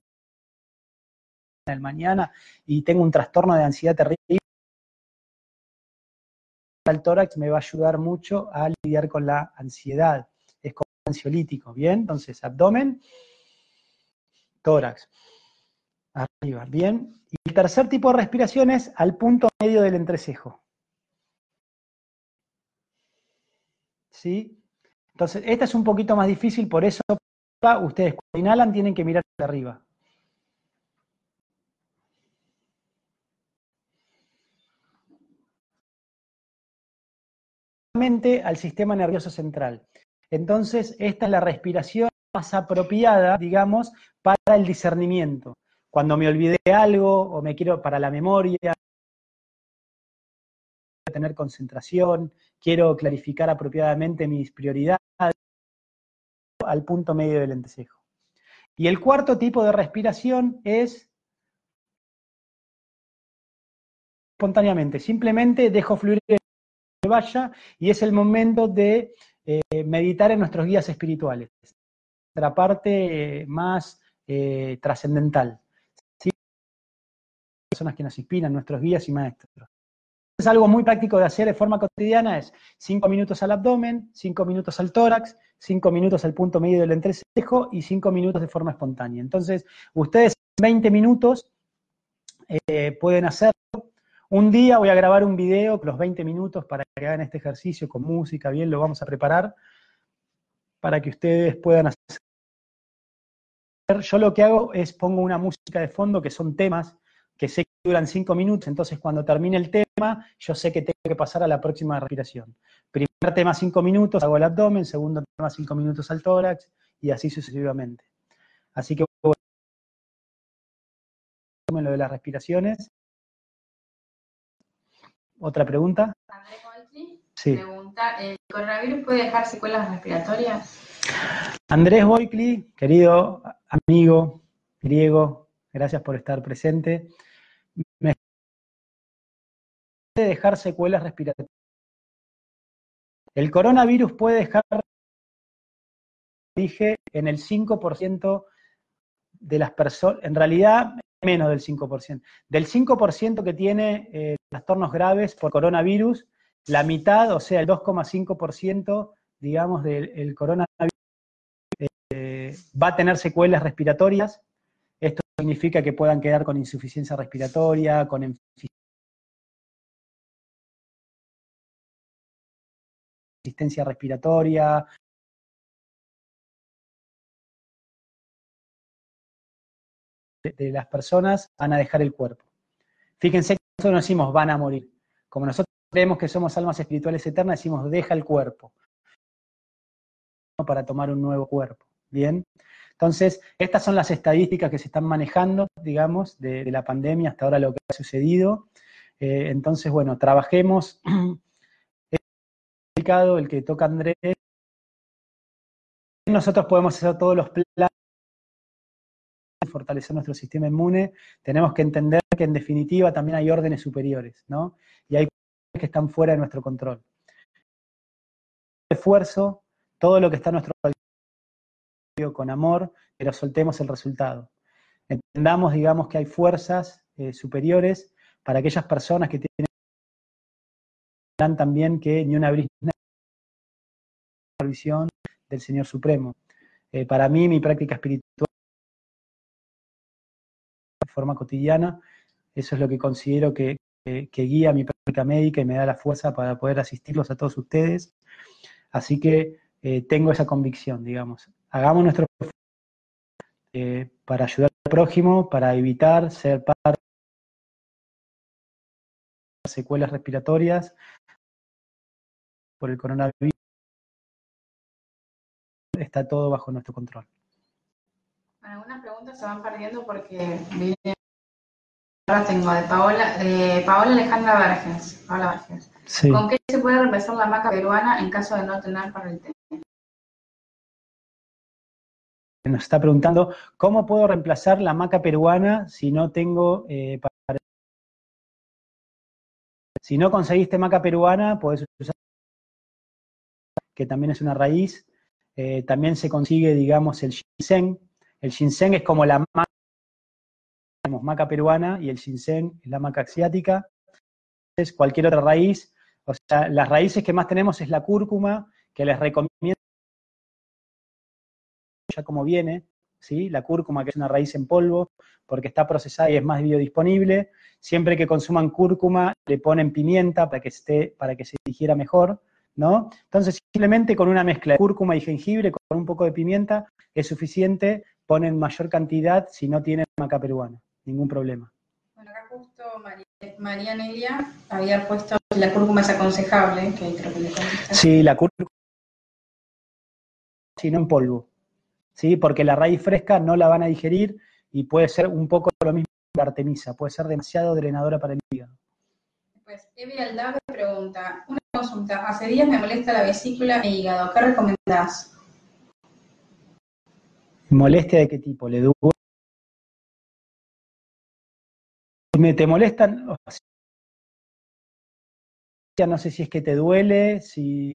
del mañana y tengo un trastorno de ansiedad terrible, el tórax me va a ayudar mucho a lidiar con la ansiedad. Es como ansiolítico, ¿bien? Entonces, abdomen, tórax, arriba, ¿bien? Y el tercer tipo de respiración es al punto medio del entrecejo. ¿Sí? Entonces, esta es un poquito más difícil, por eso ustedes cuando inhalan tienen que mirar hacia arriba. al sistema nervioso central. Entonces, esta es la respiración más apropiada, digamos, para el discernimiento. Cuando me olvidé algo o me quiero para la memoria, tener concentración, quiero clarificar apropiadamente mis prioridades, al punto medio del entrecejo. Y el cuarto tipo de respiración es espontáneamente, simplemente dejo fluir vaya, y es el momento de eh, meditar en nuestros guías espirituales, nuestra parte eh, más eh, trascendental. ¿sí? Personas que nos inspiran, nuestros guías y maestros. Es algo muy práctico de hacer de forma cotidiana, es 5 minutos al abdomen, 5 minutos al tórax, 5 minutos al punto medio del entrecejo y 5 minutos de forma espontánea. Entonces, ustedes 20 minutos pueden hacerlo un día voy a grabar un video con los 20 minutos para que hagan este ejercicio con música, bien, lo vamos a preparar para que ustedes puedan hacer. Yo lo que hago es pongo una música de fondo que son temas que sé que duran 5 minutos, entonces cuando termine el tema, yo sé que tengo que pasar a la próxima respiración. Primer tema 5 minutos, hago el abdomen, segundo tema 5 minutos al tórax y así sucesivamente. Así que lo de las respiraciones. ¿Otra pregunta? Andrés Boicli pregunta, ¿el coronavirus puede dejar secuelas respiratorias? Andrés Boicli, querido amigo griego, gracias por estar presente. Puede dejar secuelas respiratorias. El coronavirus puede dejar, dije, en el 5% de las personas, en realidad menos del 5%. Del 5% que tiene eh, trastornos graves por coronavirus, la mitad, o sea, el 2,5%, digamos, del coronavirus eh, va a tener secuelas respiratorias. Esto significa que puedan quedar con insuficiencia respiratoria, con respiratoria, de, las personas van a dejar el cuerpo. Fíjense que nosotros no decimos van a morir. Como nosotros creemos que somos almas espirituales eternas, decimos deja el cuerpo para tomar un nuevo cuerpo. Bien. Entonces, estas son las estadísticas que se están manejando, digamos, de, la pandemia hasta ahora lo que ha sucedido. Eh, entonces, bueno, trabajemos. (clears throat) el que toca Andrés. Nosotros podemos hacer todos los planes fortalecer nuestro sistema inmune, tenemos que entender que en definitiva también hay órdenes superiores, ¿no? Y hay cosas que están fuera de nuestro control. Esfuerzo, todo lo que está a nuestro con amor, pero soltemos el resultado. Entendamos, digamos, que hay fuerzas eh, superiores para aquellas personas que tienen también que ni una visión del Señor Supremo. Eh, para mí, mi práctica espiritual forma cotidiana. Eso es lo que considero que, guía mi práctica médica y me da la fuerza para poder asistirlos a todos ustedes. Así que eh, tengo esa convicción, digamos. Hagamos nuestro eh, para ayudar al prójimo, para evitar ser parte de secuelas respiratorias por el coronavirus. Está todo bajo nuestro control algunas preguntas se van perdiendo porque. Ahora tengo de Paola, de Paola Alejandra Verges. Paola ¿Con qué se puede reemplazar la maca peruana en caso de no tener para el té? Nos está preguntando, ¿cómo puedo reemplazar la maca peruana si no tengo eh, para... Si no conseguiste maca peruana, puedes usar que también es una raíz. Eh, también se consigue, digamos, el ginseng, el ginseng es como la maca, maca peruana y el ginseng es la maca asiática. Es cualquier otra raíz. O sea, las raíces que más tenemos es la cúrcuma, que les recomiendo ya como viene, ¿sí? La cúrcuma, que es una raíz en polvo, porque está procesada y es más biodisponible. Siempre que consuman cúrcuma, le ponen pimienta para que, esté, para que se digiera mejor, ¿no? Entonces, simplemente con una mezcla de cúrcuma y jengibre, con un poco de pimienta, es suficiente ponen mayor cantidad si no tienen maca peruana, ningún problema. Bueno, acá justo María, Nelia había puesto la cúrcuma es aconsejable, que creo que le Sí, la cúrcuma, no en polvo, ¿sí? Porque la raíz fresca no la van a digerir y puede ser un poco lo mismo que la artemisa, puede ser demasiado drenadora para el hígado. Después, Evi Aldave pregunta, una consulta, hace días me molesta la vesícula e hígado, ¿qué recomendás? ¿Molestia de qué tipo? ¿Le duele? ¿Me te molestan? no sé si es que te duele, si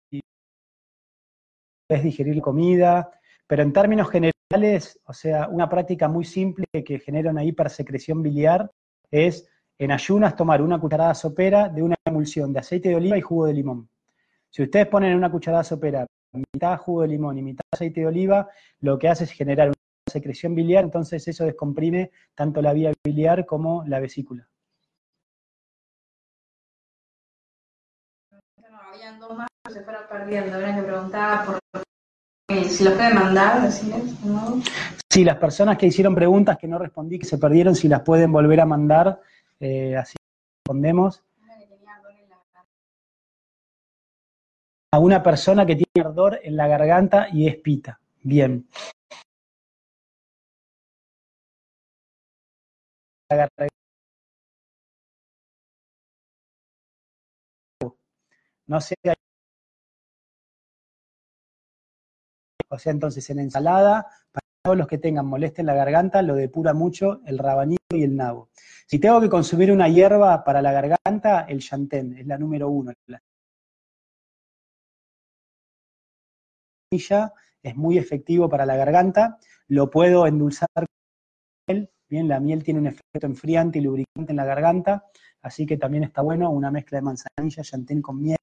puedes digerir comida, pero en términos generales, o sea, una práctica muy simple que genera una hipersecreción biliar es en ayunas tomar una cucharada sopera de una emulsión de aceite de oliva y jugo de limón. Si ustedes ponen en una cucharada sopera mitad jugo de limón y mitad aceite de oliva, lo que hace es generar una secreción biliar, entonces eso descomprime tanto la vía biliar como la vesícula. habían dos más, se fueron perdiendo. Que preguntaba por si los pueden mandar, las personas que hicieron preguntas que no respondí, que se perdieron, si las pueden volver a mandar, eh, así respondemos. A una persona que tiene ardor en la garganta y es pita. Bien. No sé. O sea, entonces en ensalada, todos los que tengan molestia en la garganta, lo depura mucho el rabanillo y el nabo. Si tengo que consumir una hierba para la garganta, el chantén es la número uno. La es muy efectivo para la garganta, lo puedo endulzar con miel, bien, la miel tiene un efecto enfriante y lubricante en la garganta, así que también está bueno una mezcla de manzanilla, chantén con miel,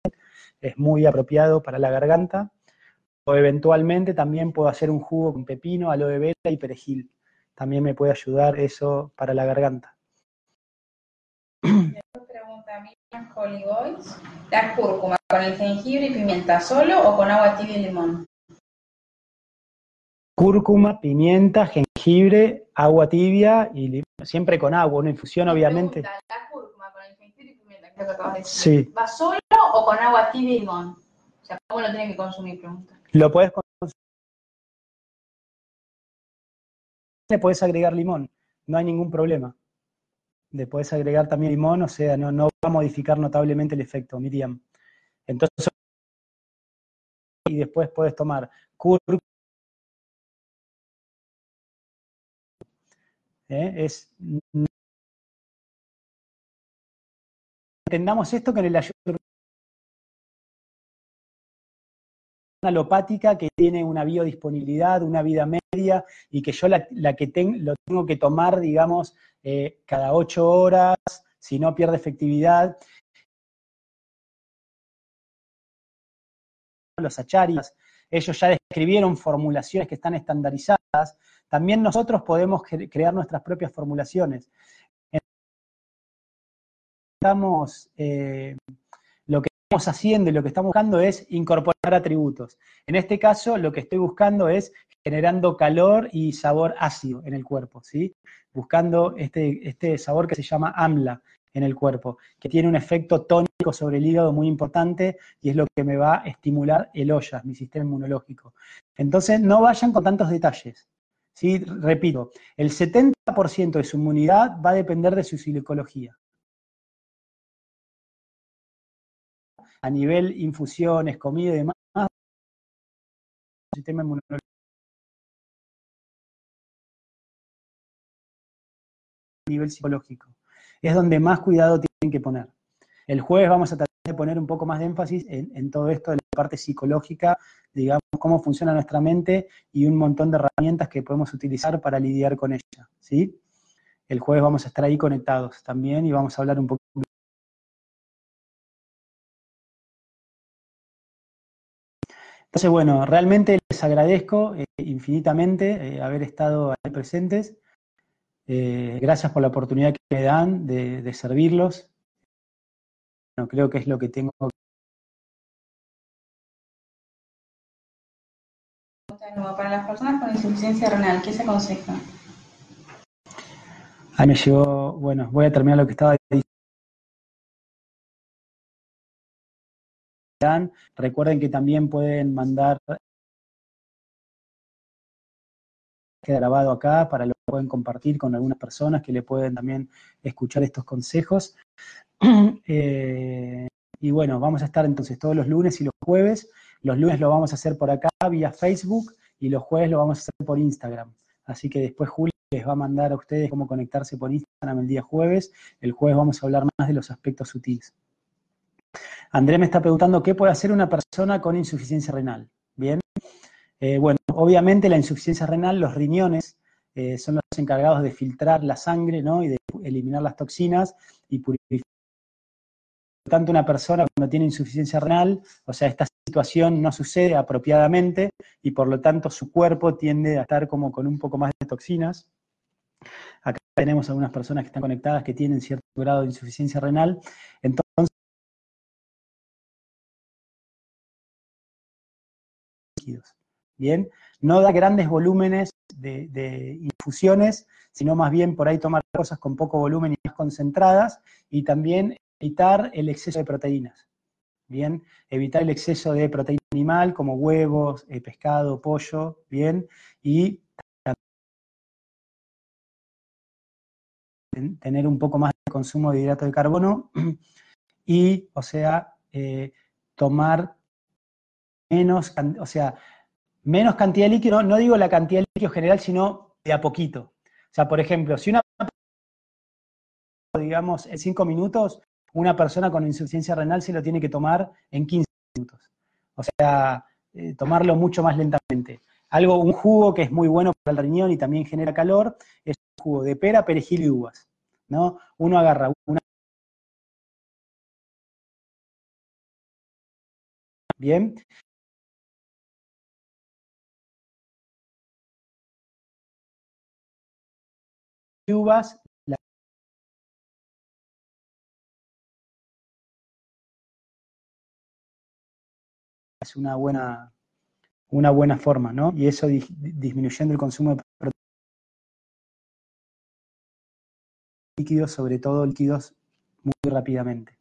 es muy apropiado para la garganta. O eventualmente también puedo hacer un jugo con pepino, aloe vera y perejil. También me puede ayudar eso para la garganta. pregunta Holy ¿la cúrcuma con el jengibre y pimienta solo o con agua tibia y limón? Cúrcuma, pimienta, jengibre, agua tibia y limón. Siempre con agua, una infusión obviamente. ¿La cúrcuma con el jengibre y pimienta, creo que acabas de decir, sí. ¿va solo o con agua tibia y limón? O sea, ¿cómo lo tiene que consumir? Pregunta. Lo puedes. Le puedes agregar limón, no hay ningún problema. Le puedes agregar también limón, o sea, no, no va a modificar notablemente el efecto, Miriam. Entonces, y después puedes tomar cúrcuma. ¿Eh? Es entendamos esto que en el ayuno alopática que tiene una biodisponibilidad, una vida media, y que yo la, que lo tengo que tomar, digamos, eh, cada ocho horas, si no pierde efectividad. Los acharyas, ellos ya describieron formulaciones que están estandarizadas. También nosotros podemos crear nuestras propias formulaciones. Estamos eh, estamos haciendo y lo que estamos buscando es incorporar atributos. En este caso, lo que estoy buscando es generando calor y sabor ácido en el cuerpo, ¿sí? Buscando este, este sabor que se llama AMLA en el cuerpo, que tiene un efecto tónico sobre el hígado muy importante y es lo que me va a estimular el OYA, mi sistema inmunológico. Entonces, no vayan con tantos detalles. ¿sí? Repito, el 70% de su inmunidad va a depender de su psicología. A nivel infusiones, comida y demás, sistema inmunológico. Nivel psicológico. Es donde más cuidado tienen que poner. El jueves vamos a tratar de poner un poco más de énfasis en, todo esto de la parte psicológica, digamos, cómo funciona nuestra mente y un montón de herramientas que podemos utilizar para lidiar con ella, ¿sí? El jueves vamos a estar ahí conectados también y vamos a hablar un poco Entonces, bueno, realmente les agradezco eh, infinitamente eh, haber estado ahí presentes. Eh, gracias por la oportunidad que me dan de, servirlos. Bueno, creo que es lo que tengo. Para las personas con insuficiencia renal, ¿qué se aconseja? Ahí me llegó, bueno, voy a terminar lo que estaba diciendo. Recuerden que también pueden mandar grabado acá para lo que pueden compartir con algunas personas que le pueden también escuchar estos consejos. (clears throat) Eh, y bueno, vamos a estar entonces todos los lunes y los jueves. Los lunes lo vamos a hacer por acá vía Facebook y los jueves lo vamos a hacer por Instagram. Así que después Julio les va a mandar a ustedes cómo conectarse por Instagram el día jueves. El jueves vamos a hablar más de los aspectos sutiles. André me está preguntando qué puede hacer una persona con insuficiencia renal. Bien, eh, bueno, obviamente la insuficiencia renal, los riñones eh, son los encargados de filtrar la sangre ¿no? y de eliminar las toxinas y purificar. Por lo tanto, una persona cuando tiene insuficiencia renal, o sea, esta situación no sucede apropiadamente y por lo tanto su cuerpo tiende a estar como con un poco más de toxinas. Acá tenemos algunas personas que están conectadas que tienen cierto grado de insuficiencia renal. Entonces, Bien, no da grandes volúmenes de, infusiones, sino más bien por ahí tomar cosas con poco volumen y más concentradas, y también evitar el exceso de proteínas. Bien, evitar el exceso de proteína animal como huevos, eh, pescado, pollo, bien, y tener un poco más de consumo de hidrato de carbono y, o sea, eh, tomar menos, o sea, menos cantidad de líquido, no digo la cantidad de líquido general, sino de a poquito. O sea, por ejemplo, si una digamos, en 5 minutos, una persona con insuficiencia renal se lo tiene que tomar en 15 minutos. O sea, eh, tomarlo mucho más lentamente. Algo, un jugo que es muy bueno para el riñón y también genera calor, es un jugo de pera, perejil y uvas. ¿no? Uno agarra una Bien. Uvas, es una buena, una buena forma, ¿no? Y eso disminuyendo el consumo de líquidos, sobre todo líquidos muy rápidamente.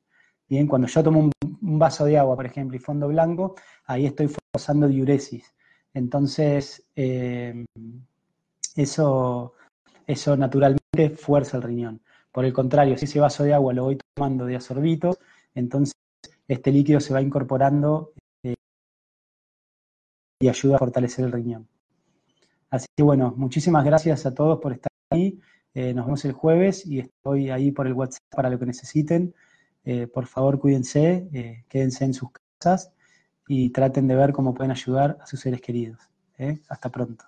Bien, cuando yo tomo un, vaso de agua, por ejemplo, y fondo blanco, ahí estoy forzando diuresis. Entonces, eh, eso, eso naturalmente fuerza el riñón. Por el contrario, si ese vaso de agua lo voy tomando de asorbito, entonces este líquido se va incorporando eh, y ayuda a fortalecer el riñón. Así que bueno, muchísimas gracias a todos por estar ahí. Eh, nos vemos el jueves y estoy ahí por el WhatsApp para lo que necesiten. Eh, por favor, cuídense, quédense en sus casas y traten de ver cómo pueden ayudar a sus seres queridos. Hasta pronto.